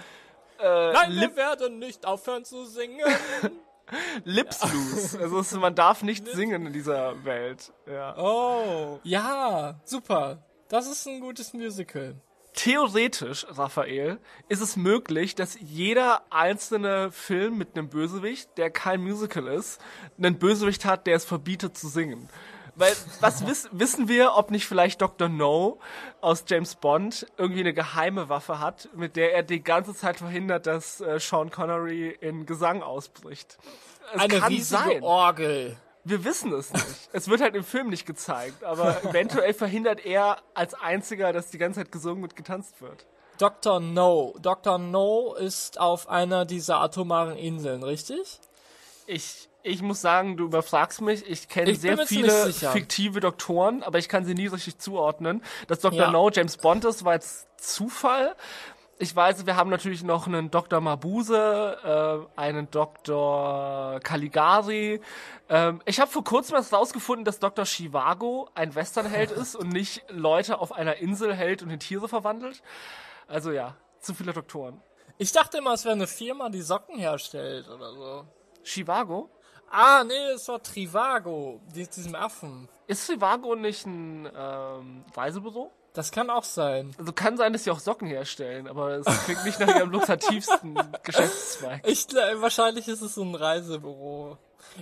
äh, Nein, Lip, wir werden nicht aufhören zu singen. Lips loose. Also es, man darf nicht singen in dieser Welt. Ja. Oh, ja, super. Das ist ein gutes Musical. Theoretisch, Raphael, ist es möglich, dass jeder einzelne Film mit einem Bösewicht, der kein Musical ist, einen Bösewicht hat, der es verbietet zu singen. Weil, was wiss, wissen wir, ob nicht vielleicht Dr. No aus James Bond irgendwie eine geheime Waffe hat, mit der er die ganze Zeit verhindert, dass äh, Sean Connery in Gesang ausbricht? Es Eine riesige sein. Orgel. Wir wissen es nicht. Es wird halt im Film nicht gezeigt, aber eventuell verhindert er als einziger, dass die ganze Zeit gesungen und getanzt wird. Dr. No. Dr. No ist auf einer dieser atomaren Inseln, richtig? Ich, ich muss sagen, du überfragst mich. Ich kenne sehr viele fiktive Doktoren, aber ich kann sie nie richtig zuordnen. Dass Dr. Ja. No James Bond ist, war jetzt Zufall. Ich weiß, wir haben natürlich noch einen Dr. Mabuse, äh, einen Dr. Caligari. Ähm, ich habe vor kurzem erst rausgefunden, dass Dr. Chivago ein Westernheld ist und nicht Leute auf einer Insel hält und in Tiere verwandelt. Also ja, zu viele Doktoren. Ich dachte immer, es wäre eine Firma, die Socken herstellt oder so. Chivago? Ah, nee, es war Trivago, die, diesem Affen. Ist Trivago nicht ein ähm, Reisebüro? Das kann auch sein. Also kann sein, dass sie auch Socken herstellen, aber es klingt nicht nach ihrem lukrativsten Geschäftszweig. Ich wahrscheinlich ist es so ein Reisebüro.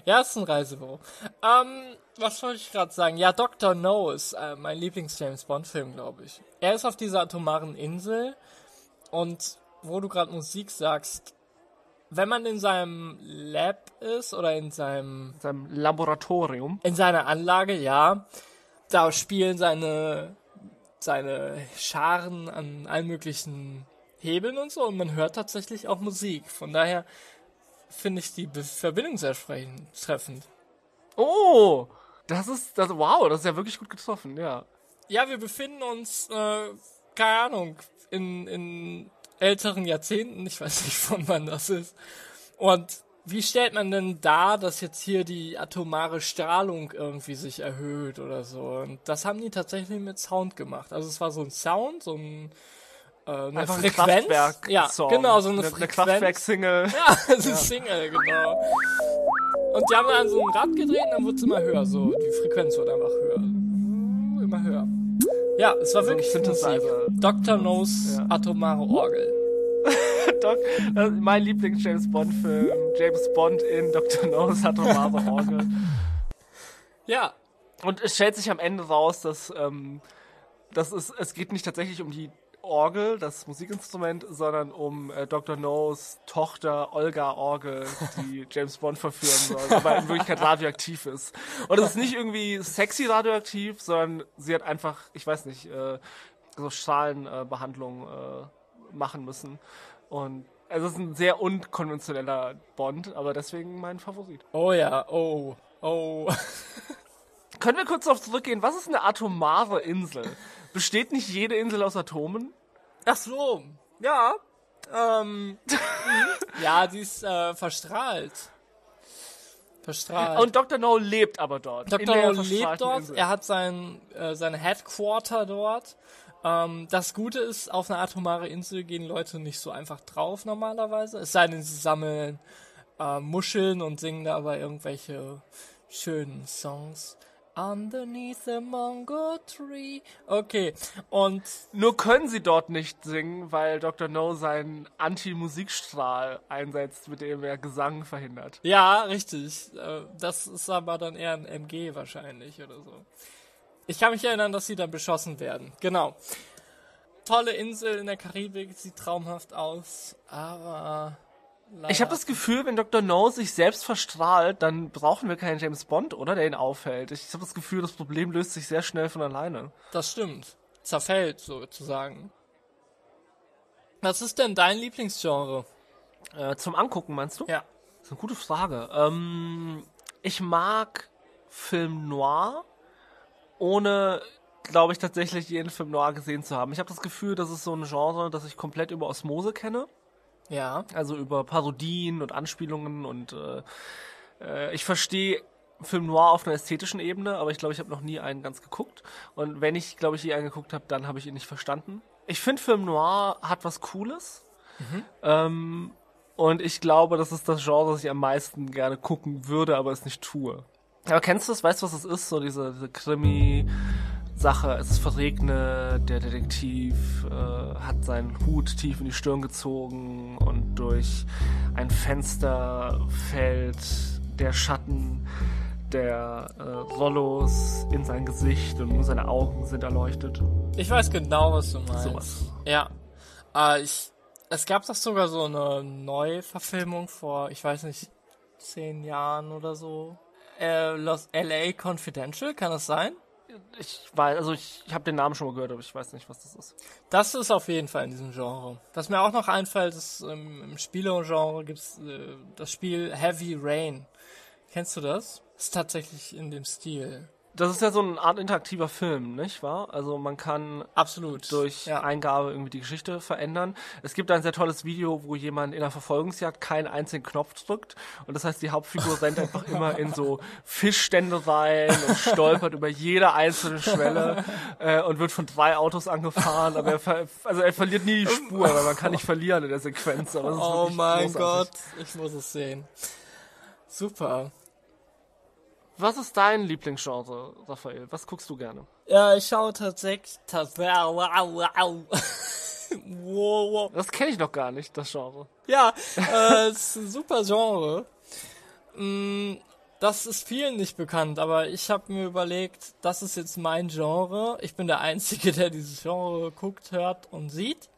Ja, es ist ein Reisebüro. Ähm, was wollte ich gerade sagen? Ja, Dr. No ist äh, mein Lieblings-James Bond-Film, glaube ich. Er ist auf dieser atomaren Insel und wo du gerade Musik sagst, wenn man in seinem Lab ist oder in seinem In seinem Laboratorium. in seiner Anlage, ja, da spielen seine seine Scharen an allen möglichen Hebeln und so und man hört tatsächlich auch Musik. Von daher finde ich die Be Verbindung sehr treffend. Oh! Das ist, das, wow, das ist ja wirklich gut getroffen, ja. Ja, wir befinden uns, äh, keine Ahnung, in, in älteren Jahrzehnten, ich weiß nicht, von wann das ist. Und wie stellt man denn dar, dass jetzt hier die atomare Strahlung irgendwie sich erhöht oder so? Und das haben die tatsächlich mit Sound gemacht. Also es war so ein Sound, so ein äh, eine Einfach ein Frequenz. Kraftwerk ja, genau, so eine, eine, eine Frequenz. Kraftwerk-Single. Ja, das ist Single, genau. Und die haben dann so ein Rad gedreht und dann wurde es immer höher, so die Frequenz wurde einfach höher. Immer höher. Ja, es war So ein wirklich. Musik. Dr. No's Ja. atomare Orgel. Doc, mein Lieblings-James Bond-Film. James Bond in Dr. No's atomare Orgel. Ja, Und es stellt sich am Ende raus, dass, ähm, dass es, es geht nicht tatsächlich um die Orgel, das Musikinstrument, sondern um äh, Dr. No's Tochter Olga Orgel, die James Bond verführen soll, aber in Wirklichkeit radioaktiv ist. Und es ist nicht irgendwie sexy radioaktiv, sondern sie hat einfach, ich weiß nicht, äh, so Strahlenbehandlung äh, Behandlung, äh, machen müssen. Und es ist ein sehr unkonventioneller Bond, aber deswegen mein Favorit. oh ja, oh, oh. Können wir kurz darauf zurückgehen, was ist eine atomare Insel? Besteht nicht jede Insel aus Atomen? Ach so, ja. Ähm, ja, die ist äh, verstrahlt. Verstrahlt. Und Dr. No lebt aber dort. Dr. No lebt dort, Insel. er hat sein, äh, sein Headquarter dort. Ähm, das Gute ist, auf eine atomare Insel gehen Leute nicht so einfach drauf normalerweise. Es sei denn, sie sammeln äh, Muscheln und singen dabei irgendwelche schönen Songs. Underneath the Mango Tree. Okay, und Nur können sie dort nicht singen, weil Dr. No seinen Anti-Musikstrahl einsetzt, mit dem er Gesang verhindert. ja, richtig. Äh, Das ist aber dann eher ein MG wahrscheinlich oder so. Ich kann mich erinnern, dass sie dann beschossen werden. Genau. Tolle Insel in der Karibik, sieht traumhaft aus, aber leider. Ich habe das Gefühl, wenn Dr. No sich selbst verstrahlt, dann brauchen wir keinen James Bond, oder? Der ihn aufhält. Ich habe das Gefühl, das Problem löst sich sehr schnell von alleine. Das stimmt. Zerfällt sozusagen. Was ist denn dein Lieblingsgenre? Äh, zum Angucken, meinst du? Ja. Das ist eine gute Frage. Ähm, ich mag Film Noir, ohne, glaube ich, tatsächlich jeden Film Noir gesehen zu haben. Ich habe das Gefühl, das ist so ein Genre, das ich komplett über Osmose kenne. Ja. Also über Parodien und Anspielungen und äh, äh, ich verstehe Film Noir auf einer ästhetischen Ebene, aber ich glaube, ich habe noch nie einen ganz geguckt. Und wenn ich, glaube ich, je einen geguckt habe, dann habe ich ihn nicht verstanden. Ich finde, Film Noir hat was Cooles. Ähm, und ich glaube, das ist das Genre, das ich am meisten gerne gucken würde, aber es nicht tue. Aber kennst du es? Weißt du, was es ist? So diese, diese Krimi-Sache. Es ist verregnet, der Detektiv äh, hat seinen Hut tief in die Stirn gezogen und durch ein Fenster fällt der Schatten der äh, Rollos in sein Gesicht und nur seine Augen sind erleuchtet. Ich weiß genau, was du meinst. Sowas. Ja. Äh, ich, es gab doch sogar so eine Neuverfilmung vor, ich weiß nicht, zehn Jahren oder so. Äh, Los LA Confidential, kann das sein? Ich weiß, also ich, ich habe den Namen schon mal gehört, aber ich weiß nicht, was das ist. Das ist auf jeden Fall in diesem Genre. Was mir auch noch einfällt, ist ähm, im Spiele-Genre gibt's äh, das Spiel Heavy Rain. Kennst du das? Ist tatsächlich in dem Stil. Das ist ja so eine Art interaktiver Film, nicht wahr? Also man kann Absolut. durch ja. Eingabe irgendwie die Geschichte verändern. Es gibt ein sehr tolles Video, wo jemand in einer Verfolgungsjagd keinen einzigen Knopf drückt. Und das heißt, die Hauptfigur rennt einfach immer in so Fischstände rein und stolpert über jede einzelne Schwelle äh, und wird von drei Autos angefahren. Aber er, also er verliert nie die Spur, weil man kann nicht verlieren in der Sequenz. Oh mein großartig. Gott, ich muss es sehen. Super. Was ist dein Lieblingsgenre, Raphael? Was guckst du gerne? Ja, ich schaue tatsächlich. Das kenne ich noch gar nicht, das Genre. Ja, äh, es ist ein super Genre. Mm, Das ist vielen nicht bekannt, aber ich habe mir überlegt, das ist jetzt mein Genre. Ich bin der Einzige, der dieses Genre guckt, hört und sieht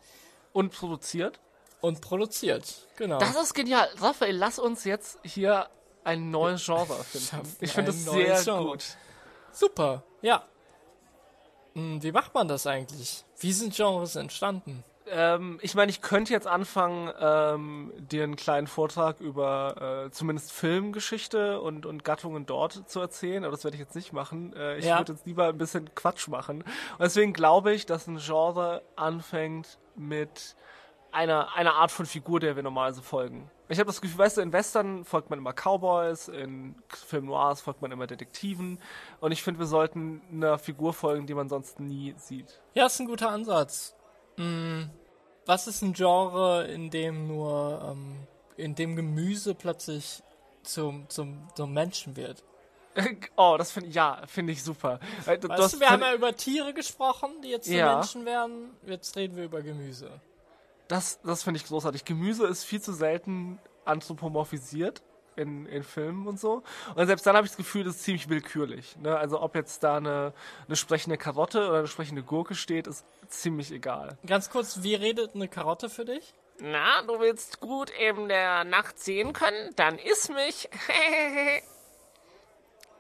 Und produziert? und produziert. Genau. Das ist genial. Raphael, lass uns jetzt hier ein neues Genre finden. Ich finde das sehr Genre. gut. Super, ja. Hm, Wie macht man das eigentlich? Wie sind Genres entstanden? Ähm, ich meine, ich könnte jetzt anfangen, ähm, dir einen kleinen Vortrag über äh, zumindest Filmgeschichte und, und Gattungen dort zu erzählen, aber das werde ich jetzt nicht machen. Äh, ich Ja. würde jetzt lieber ein bisschen Quatsch machen. Und deswegen glaube ich, dass ein Genre anfängt mit einer, einer Art von Figur, der wir normalerweise folgen. Ich habe das Gefühl, weißt du, in Western folgt man immer Cowboys, in Film Noirs folgt man immer Detektiven und ich finde, wir sollten einer Figur folgen, die man sonst nie sieht. Ja, ist ein guter Ansatz. Hm, Was ist ein Genre, in dem nur, ähm, in dem Gemüse plötzlich zum, zum, zum Menschen wird? Oh, das finde ich, ja, finde ich super. Äh, Weißt das du, wir haben ja über Tiere gesprochen, die jetzt zu Ja. Menschen werden. Jetzt reden wir über Gemüse. Das, das finde ich großartig. Gemüse ist viel zu selten anthropomorphisiert in, in Filmen und so. Und selbst dann habe ich das Gefühl, das ist ziemlich willkürlich. Ne? Also ob jetzt da eine, eine sprechende Karotte oder eine sprechende Gurke steht, ist ziemlich egal. Ganz kurz, wie redet eine Karotte für dich? Na, du willst gut in der Nacht sehen können? Dann iss mich.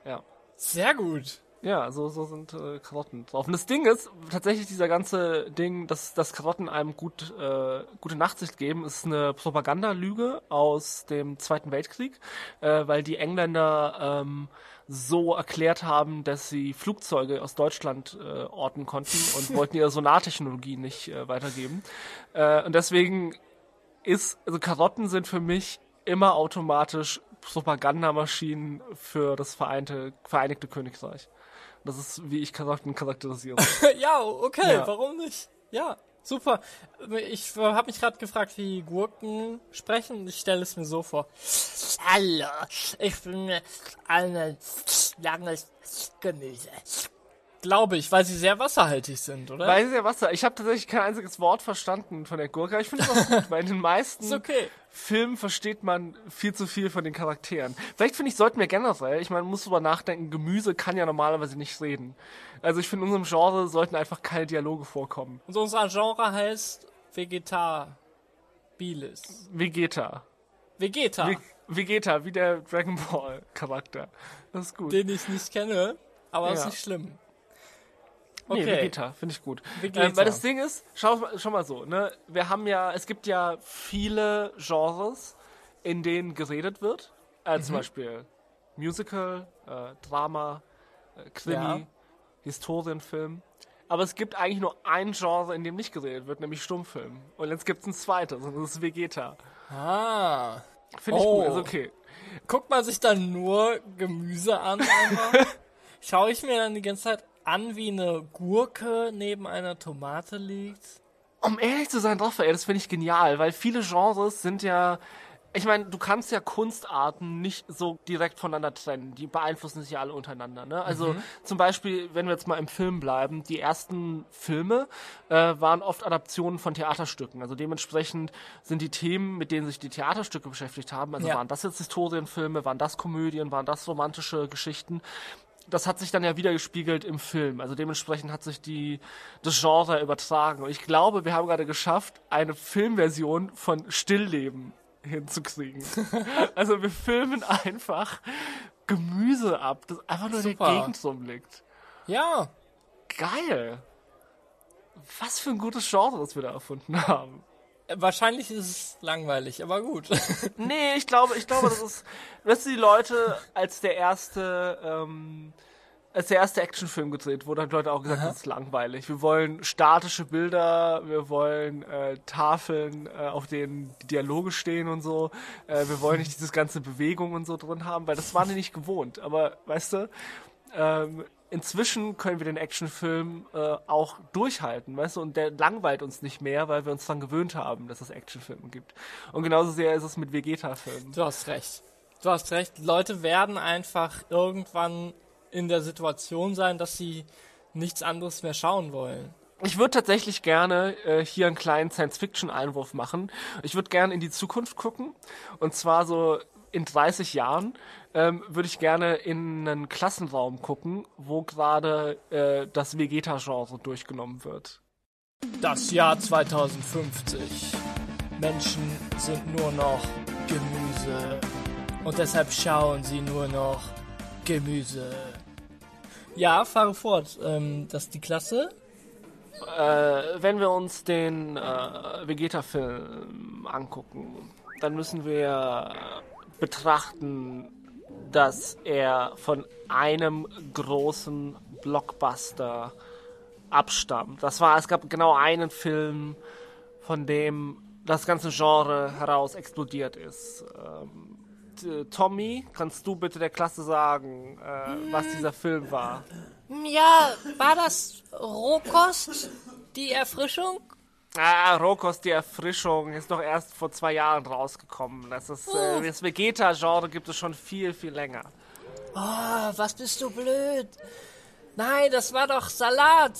ja. Sehr gut. Ja, so, so sind äh, Karotten drauf. Und das Ding ist, tatsächlich dieser ganze Ding, dass, dass Karotten einem gut, äh, gute Nachtsicht geben, ist eine Propagandalüge aus dem Zweiten Weltkrieg, äh, weil die Engländer ähm, so erklärt haben, dass sie Flugzeuge aus Deutschland äh, orten konnten und wollten ihre Sonartechnologie nicht äh, weitergeben. Äh, und deswegen ist, also Karotten sind für mich immer automatisch Propagandamaschinen für das Vereinte, Vereinigte Königreich. Das ist, wie ich Karotten charakterisiere. ja, okay, Ja. warum nicht? Ja, Super. Ich habe mich gerade gefragt, wie Gurken sprechen. Ich stelle es mir so vor. Hallo, ich bin ein langes Gemüse. Glaube ich, weil sie sehr wasserhaltig sind, oder? Weil sie sehr Wasser. Ich habe tatsächlich kein einziges Wort verstanden von der Gurke. Ich finde es auch gut, weil in den meisten okay. Filmen versteht man viel zu viel von den Charakteren. Vielleicht finde ich, sollten wir generell, ich meine, man muss drüber nachdenken, Gemüse kann ja normalerweise nicht reden. Also ich finde, in unserem Genre sollten einfach keine Dialoge vorkommen. Und unser Genre heißt Vegetar. Bilis. Vegeta. Vegeta. Ve Vegeta, wie der Dragon Ball Charakter. Das ist gut. Den ich nicht kenne, aber ja. ist nicht schlimm. Okay. Nee, Vegeta, finde ich gut. Ähm, weil das Ding ist, schau, schau mal so, ne? Wir haben ja, es gibt ja viele Genres, in denen geredet wird. Äh, mhm. Zum Beispiel Musical, äh, Drama, äh, Krimi, ja. Historienfilm. Aber es gibt eigentlich nur ein Genre, in dem nicht geredet wird, nämlich Stummfilm. Und jetzt gibt es ein zweites, und das ist Vegeta. Ah. Finde ich oh. gut, ist okay. Guckt man sich dann nur Gemüse an einfach? Schaue ich mir dann die ganze Zeit an, wie eine Gurke neben einer Tomate liegt. Um ehrlich zu sein, Raphael, das finde ich genial, weil viele Genres sind ja ich meine, du kannst ja Kunstarten nicht so direkt voneinander trennen. Die beeinflussen sich ja alle untereinander. Ne? Also mhm. zum Beispiel, wenn wir jetzt mal im Film bleiben, die ersten Filme äh, waren oft Adaptionen von Theaterstücken. Also dementsprechend sind die Themen, mit denen sich die Theaterstücke beschäftigt haben, also ja. waren das jetzt Historienfilme, waren das Komödien, waren das romantische Geschichten, das hat sich dann ja wieder gespiegelt im Film. Also dementsprechend hat sich die, das Genre übertragen. Und ich glaube, wir haben gerade geschafft, eine Filmversion von Stillleben hinzukriegen. also wir filmen einfach Gemüse ab, das einfach nur Super. in der Gegend rumliegt. Ja. Geil. Was für ein gutes Genre, das wir da erfunden haben. Wahrscheinlich ist es langweilig, aber gut. nee, ich glaube, ich glaube, das ist, dass die Leute als der erste, ähm, als der erste Actionfilm gedreht wurde, haben Leute auch gesagt, Aha. das ist langweilig. Wir wollen statische Bilder, wir wollen äh, Tafeln, äh, auf denen die Dialoge stehen und so. Äh, wir wollen nicht dieses ganze Bewegung und so drin haben, weil das waren die nicht gewohnt. Aber weißt du, ähm, inzwischen können wir den Actionfilm äh, auch durchhalten, weißt du, und der langweilt uns nicht mehr, weil wir uns daran gewöhnt haben, dass es Actionfilme gibt. Und genauso sehr ist es mit Vegeta-Filmen. Du hast recht. Du hast recht. Leute werden einfach irgendwann in der Situation sein, dass sie nichts anderes mehr schauen wollen. Ich würde tatsächlich gerne äh, hier einen kleinen Science-Fiction-Einwurf machen. Ich würde gerne in die Zukunft gucken. Und zwar so in 30 Jahren ähm, würde ich gerne in einen Klassenraum gucken, wo gerade äh, das Vegeta-Genre durchgenommen wird. Das Jahr 2050. Menschen sind nur noch Gemüse. Und deshalb schauen sie nur noch Gemüse. Ja, fahre fort. Ähm, das ist die Klasse. Äh, wenn wir uns den äh, Vegeta-Film angucken, dann müssen wir betrachten, dass er von einem großen Blockbuster abstammt. Das war, es gab genau einen Film, von dem das ganze Genre heraus explodiert ist. Ähm, Tommy, kannst du bitte der Klasse sagen, äh, was dieser Film war? Ja, war das Rohkost? Die Erfrischung? Ah, Rokos, die Erfrischung ist doch erst vor zwei Jahren rausgekommen. Das ist, äh, das Vegeta-Genre gibt es schon viel, viel länger. Oh, was bist du blöd. Nein, das war doch Salat.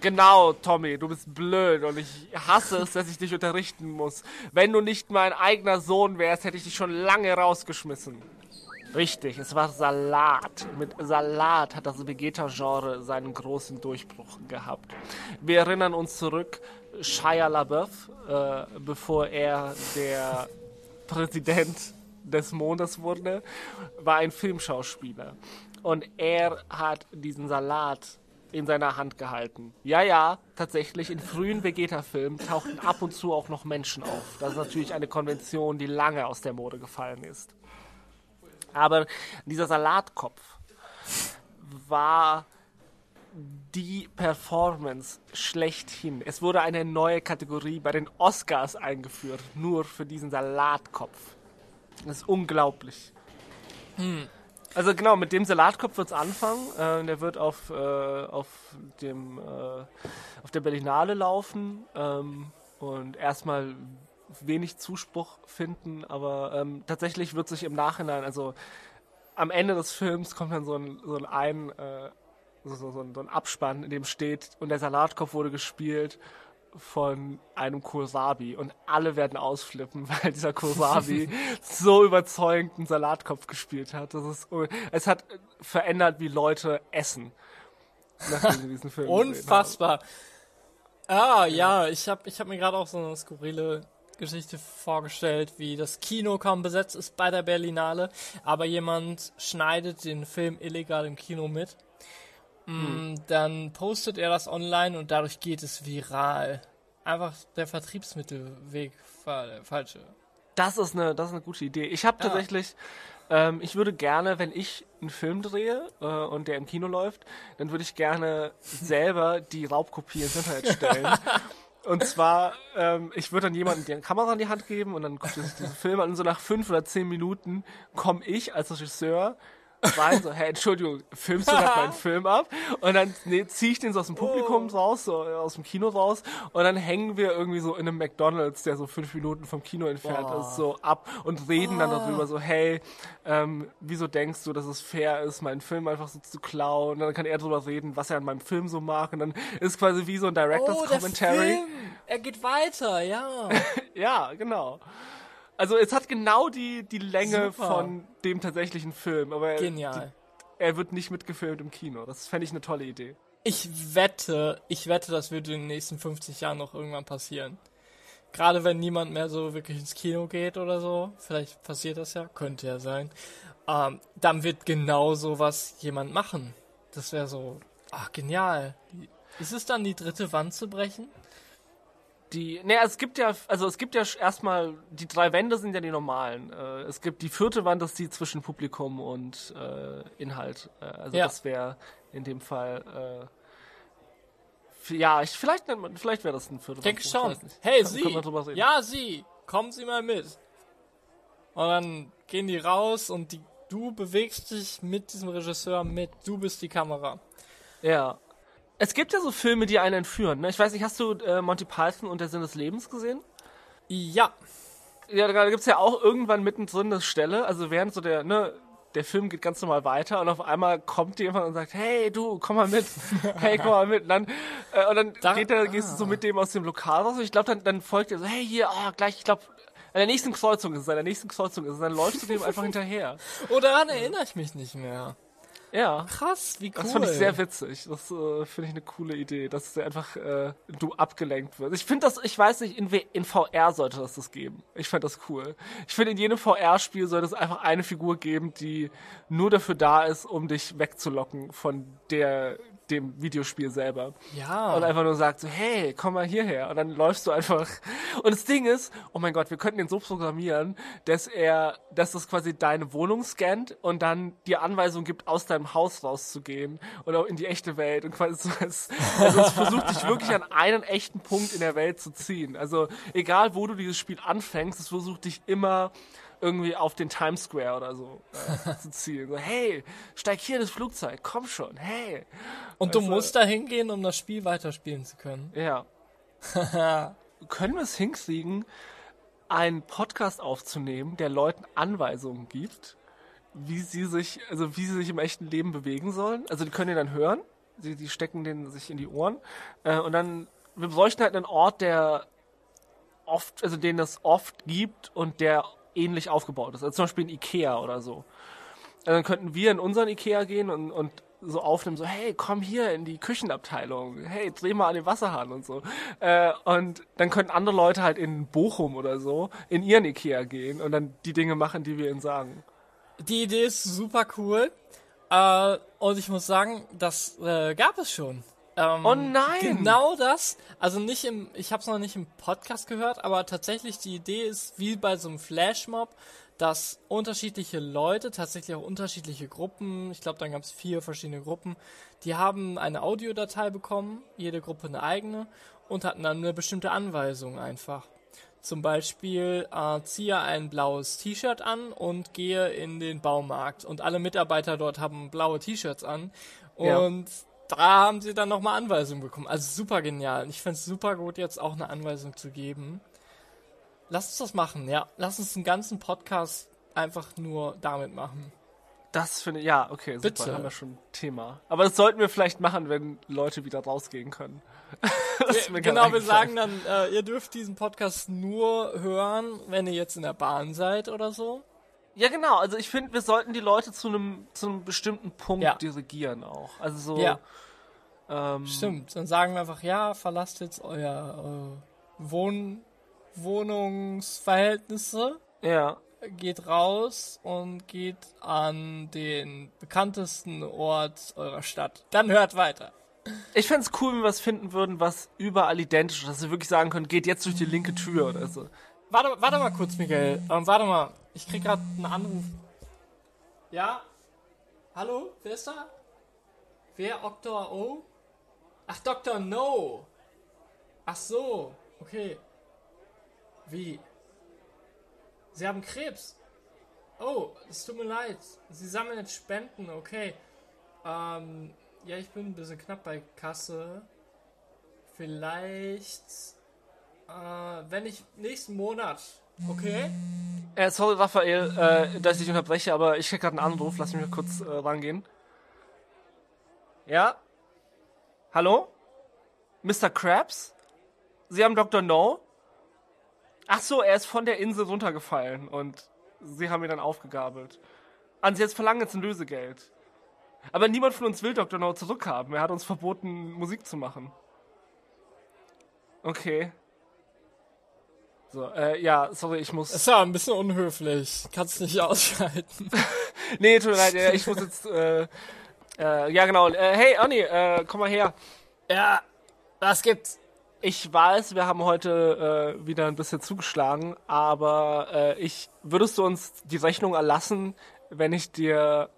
Genau, Tommy, du bist blöd und ich hasse es, dass ich dich unterrichten muss. Wenn du nicht mein eigener Sohn wärst, hätte ich dich schon lange rausgeschmissen. Richtig, es war Salat. Mit Salat hat das Vegeta-Genre seinen großen Durchbruch gehabt. Wir erinnern uns zurück, Shia LaBeouf, äh, bevor er der Präsident des Mondes wurde, war ein Filmschauspieler. Und er hat diesen Salat in seiner Hand gehalten. Ja, ja, tatsächlich, in frühen Vegeta-Filmen tauchten ab und zu auch noch Menschen auf. Das ist natürlich eine Konvention, die lange aus der Mode gefallen ist. Aber dieser Salatkopf war die Performance schlechthin. Es wurde eine neue Kategorie bei den Oscars eingeführt, nur für diesen Salatkopf. Das ist unglaublich. Hm. Also genau, mit dem Salatkopf wird's anfangen. Äh, der wird auf, äh, auf dem äh, auf der Berlinale laufen ähm, und erstmal wenig Zuspruch finden, aber ähm, tatsächlich wird sich im Nachhinein, also am Ende des Films kommt dann so ein, so ein, äh, so, so, so, ein, so ein Abspann, in dem steht, und der Salatkopf wurde gespielt von einem Kohlrabi und alle werden ausflippen, weil dieser Kohlrabi so überzeugend einen Salatkopf gespielt hat. Das ist, es hat verändert, wie Leute essen. Nachdem sie diesen Film Unfassbar. Ah, ja, ich habe ich hab mir gerade auch so eine skurrile Geschichte vorgestellt, wie das Kino kaum besetzt ist bei der Berlinale, aber jemand schneidet den Film illegal im Kino mit. Hm. Dann postet er das online und dadurch geht es viral. Einfach der Vertriebsmittelweg falsche. Das ist eine, das ist eine gute Idee. Ich habe ja. tatsächlich, ähm, ich würde gerne, wenn ich einen Film drehe äh, und der im Kino läuft, dann würde ich gerne selber die Raubkopie ins Internet stellen Und zwar, ähm, ich würde dann jemandem die Kamera in die Hand geben und dann guckt er sich diesen Film an und so nach fünf oder zehn Minuten komme ich als Regisseur rein, so, hey, Entschuldigung, filmst du gerade meinen Film ab? Und dann nee, ziehe ich den so aus dem Publikum oh. raus, so aus dem Kino raus und dann hängen wir irgendwie so in einem McDonalds, der so fünf Minuten vom Kino entfernt oh. ist, so ab und reden oh. dann darüber so, hey, ähm, wieso denkst du, dass es fair ist, meinen Film einfach so zu klauen? Und dann kann er darüber reden, was er an meinem Film so mag und dann ist quasi wie so ein Director's oh, Commentary. Er geht weiter, ja. ja, genau. Also es hat genau die, die Länge Super. von dem tatsächlichen Film, aber Genial. Die, er wird nicht mitgefilmt im Kino. Das fände ich eine tolle Idee. Ich wette, ich wette, das wird in den nächsten 50 Jahren noch irgendwann passieren. Gerade wenn niemand mehr so wirklich ins Kino geht oder so, vielleicht passiert das ja, könnte ja sein, ähm, dann wird genau sowas jemand machen. Das wäre so, ach genial. Ist es dann die dritte Wand zu brechen? Die, ne, es gibt ja, also es gibt ja erstmal, die drei Wände sind ja die normalen. Äh, es gibt die vierte Wand, das ist die zwischen Publikum und äh, Inhalt. Äh, also ja. das wäre in dem Fall, äh, ja, ich, vielleicht man, vielleicht wäre das ein vierte Denk schon. Hey, Kann, Sie! Ja, Sie! Kommen Sie mal mit! Und dann gehen die raus und die, du bewegst dich mit diesem Regisseur mit. Du bist die Kamera. Ja, es gibt ja so Filme, die einen entführen. Ne? Ich weiß nicht, hast du äh, Monty Python und der Sinn des Lebens gesehen? Ja. Ja, da gibt's ja auch irgendwann mittendrin eine Stelle, also während so der, ne, der Film geht ganz normal weiter und auf einmal kommt jemand und sagt, hey du, komm mal mit, hey, komm mal mit. Und dann, äh, und dann da, geht der, ah. gehst du so mit dem aus dem Lokal raus und ich glaube, dann, dann folgt er so, hey hier, oh, gleich, ich glaube, an der nächsten Kreuzung ist es, an der nächsten Kreuzung ist es, dann läufst du dem einfach hinterher. Oh, daran erinnere ich mich nicht mehr. Ja. Krass, wie cool. Das fand ich sehr witzig. Das äh, finde ich eine coole Idee, dass du einfach äh, du abgelenkt wirst. Ich finde das, ich weiß nicht, in, in VR sollte das das geben. Ich fand das cool. Ich finde, in jedem VR-Spiel sollte es einfach eine Figur geben, die nur dafür da ist, um dich wegzulocken von der dem Videospiel selber. Ja. Und einfach nur sagt so, hey, komm mal hierher. Und dann läufst du einfach. Und das Ding ist, oh mein Gott, wir könnten den so programmieren, dass er, dass das quasi deine Wohnung scannt und dann dir Anweisung gibt, aus deinem Haus rauszugehen oder in die echte Welt. Und quasi so, es, also es versucht dich wirklich an einen echten Punkt in der Welt zu ziehen. Also egal, wo du dieses Spiel anfängst, es versucht dich immer irgendwie auf den Times Square oder so äh, zu zielen. So, hey, steig hier in das Flugzeug, komm schon, hey. Und du also, musst da hingehen, um das Spiel weiterspielen zu können. Ja. können wir es hinkriegen, einen Podcast aufzunehmen, der Leuten Anweisungen gibt, wie sie sich, also wie sie sich im echten Leben bewegen sollen? Also die können den dann hören, die, die stecken den sich in die Ohren äh, und dann wir bräuchten halt einen Ort, der oft, also den es oft gibt und der ähnlich aufgebaut ist. Also zum Beispiel ein Ikea oder so. Also dann könnten wir in unseren Ikea gehen und, und so aufnehmen, so, hey, komm hier in die Küchenabteilung, hey, dreh mal an den Wasserhahn und so. Äh, und dann könnten andere Leute halt in Bochum oder so in ihren Ikea gehen und dann die Dinge machen, die wir ihnen sagen. Die Idee ist super cool. Äh, und ich muss sagen, das äh, gab es schon. Ähm, oh nein! Genau das. Also nicht im, ich habe es noch nicht im Podcast gehört, aber tatsächlich die Idee ist wie bei so einem Flashmob, dass unterschiedliche Leute, tatsächlich auch unterschiedliche Gruppen, ich glaube, dann gab es vier verschiedene Gruppen, die haben eine Audiodatei bekommen, jede Gruppe eine eigene und hatten dann eine bestimmte Anweisung einfach. Zum Beispiel äh, ziehe ein blaues T-Shirt an und gehe in den Baumarkt und alle Mitarbeiter dort haben blaue T-Shirts an und ja. Da haben sie dann nochmal Anweisungen bekommen. Also super genial. Ich finde es super gut, jetzt auch eine Anweisung zu geben. Lass uns das machen, ja. Lass uns einen ganzen Podcast einfach nur damit machen. Das finde ich, ja, okay, super, Bitte. haben wir schon ein Thema. Aber das sollten wir vielleicht machen, wenn Leute wieder rausgehen können. wir, genau, wir sagen dann, äh, ihr dürft diesen Podcast nur hören, wenn ihr jetzt in der Bahn seid oder so. Ja, genau. Also ich finde, wir sollten die Leute zu einem zu einem bestimmten Punkt ja. dirigieren auch. Also so. Ja. Ähm, Stimmt. Dann sagen wir einfach, ja, verlasst jetzt euer äh, Wohn Wohnungsverhältnisse. Ja geht raus und geht an den bekanntesten Ort eurer Stadt. Dann hört weiter. Ich fände es cool, wenn wir was finden würden, was überall identisch ist, dass wir wirklich sagen können, geht jetzt durch die linke Tür oder so. Warte, warte mal kurz, Miguel. Ähm, warte mal. Ich krieg gerade einen Anruf. Ja? Hallo? Wer ist da? Wer? Dr. O? Ach, Dr. No. Ach so. Okay. Wie? Sie haben Krebs. Oh, es tut mir leid. Sie sammeln jetzt Spenden, okay. Ähm, ja, ich bin ein bisschen knapp bei Kasse. Vielleicht, äh, wenn ich nächsten Monat, okay? Äh, sorry, Raphael, äh, dass ich dich unterbreche, aber ich krieg gerade einen Anruf. Lass mich mal kurz äh, rangehen. Ja? Hallo? Mr. Krabs? Sie haben Dr. No? Ach so, er ist von der Insel runtergefallen und sie haben ihn dann aufgegabelt. Und sie jetzt verlangen jetzt ein Lösegeld. Aber niemand von uns will Dr. No zurückhaben. Er hat uns verboten, Musik zu machen. Okay. So, äh, ja, sorry, ich muss. Ist ja ein bisschen unhöflich. Kannst nicht ausschalten. nee, tut mir leid, ich muss jetzt, äh, äh, ja genau. Äh, hey, Ernie, äh, komm mal her. Ja, was gibt's? Ich weiß, wir haben heute äh, wieder ein bisschen zugeschlagen, aber äh, ich würdest du uns die Rechnung erlassen, wenn ich dir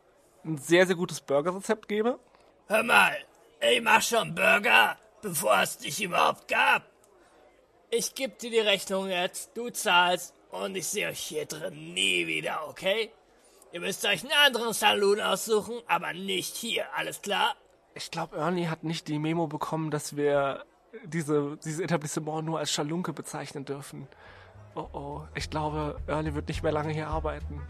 ein sehr, sehr gutes Burgerrezept gebe? Hör mal, ich mach schon Burger, bevor es dich überhaupt gab. Ich geb dir die Rechnung jetzt, du zahlst und ich sehe euch hier drin nie wieder, okay? Ihr müsst euch einen anderen Saloon aussuchen, aber nicht hier, alles klar? Ich glaube, Ernie hat nicht die Memo bekommen, dass wir diese, dieses Etablissement nur als Schalunke bezeichnen dürfen. Oh oh, ich glaube, Ernie wird nicht mehr lange hier arbeiten.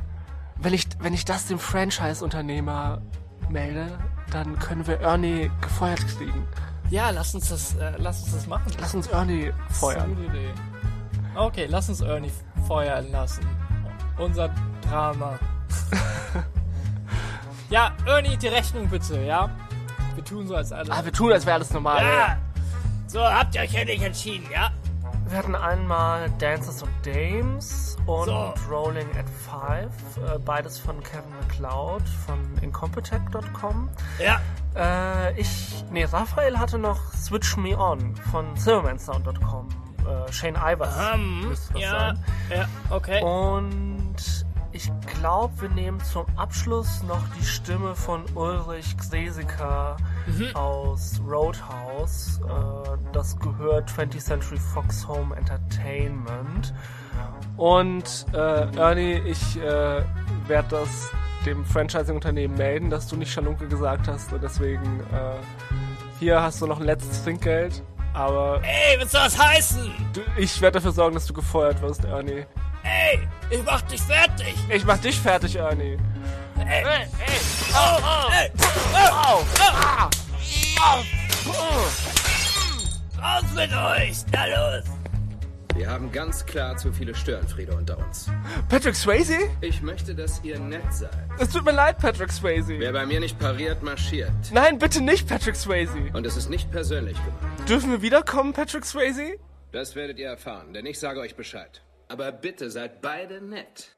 Wenn ich, wenn ich das dem Franchise-Unternehmer melde, dann können wir Ernie gefeuert kriegen. Ja, lass uns das, äh, lass uns das machen. Lass uns Ernie feuern. Gute Idee. Okay, lass uns Ernie feuern lassen. Unser Drama. ja, Ernie, die Rechnung bitte, ja? Wir tun so, als alles. Ah, wir tun, als wäre alles normal. Ja. ja. So, habt ihr euch endlich entschieden, ja? Wir hatten einmal Dances of Dames und so. Rolling at Five, äh, beides von Kevin McLeod von Incompetech.com. Ja. Äh, ich, nee, Raphael hatte noch Switch Me On von Silvermansound.com. Äh, Shane Ivers. Um, ja, sein. ja, okay. Und ich glaube, wir nehmen zum Abschluss noch die Stimme von Ulrich Gseseker mhm. aus Roadhouse. Äh, das gehört 20th Century Fox Home Entertainment. Und äh, Ernie, ich äh, werde das dem Franchising-Unternehmen melden, dass du nicht Schalunke gesagt hast. Und deswegen, äh, hier hast du noch ein letztes Trinkgeld. Aber. Ey, was soll das heißen? Du, ich werde dafür sorgen, dass du gefeuert wirst, Ernie. Ey, ich mach dich fertig. Ich mach dich fertig, Ernie. Ey, ey, ey. Au, au, ey. Au, au. Au. Raus mit euch. Na los. Wir haben ganz klar zu viele Störenfriede unter uns. Patrick Swayze? Ich möchte, dass ihr nett seid. Es tut mir leid, Patrick Swayze. Wer bei mir nicht pariert, marschiert. Nein, bitte nicht, Patrick Swayze. Und es ist nicht persönlich gemeint. Dürfen wir wiederkommen, Patrick Swayze? Das werdet ihr erfahren, denn ich sage euch Bescheid. Aber bitte seid beide nett.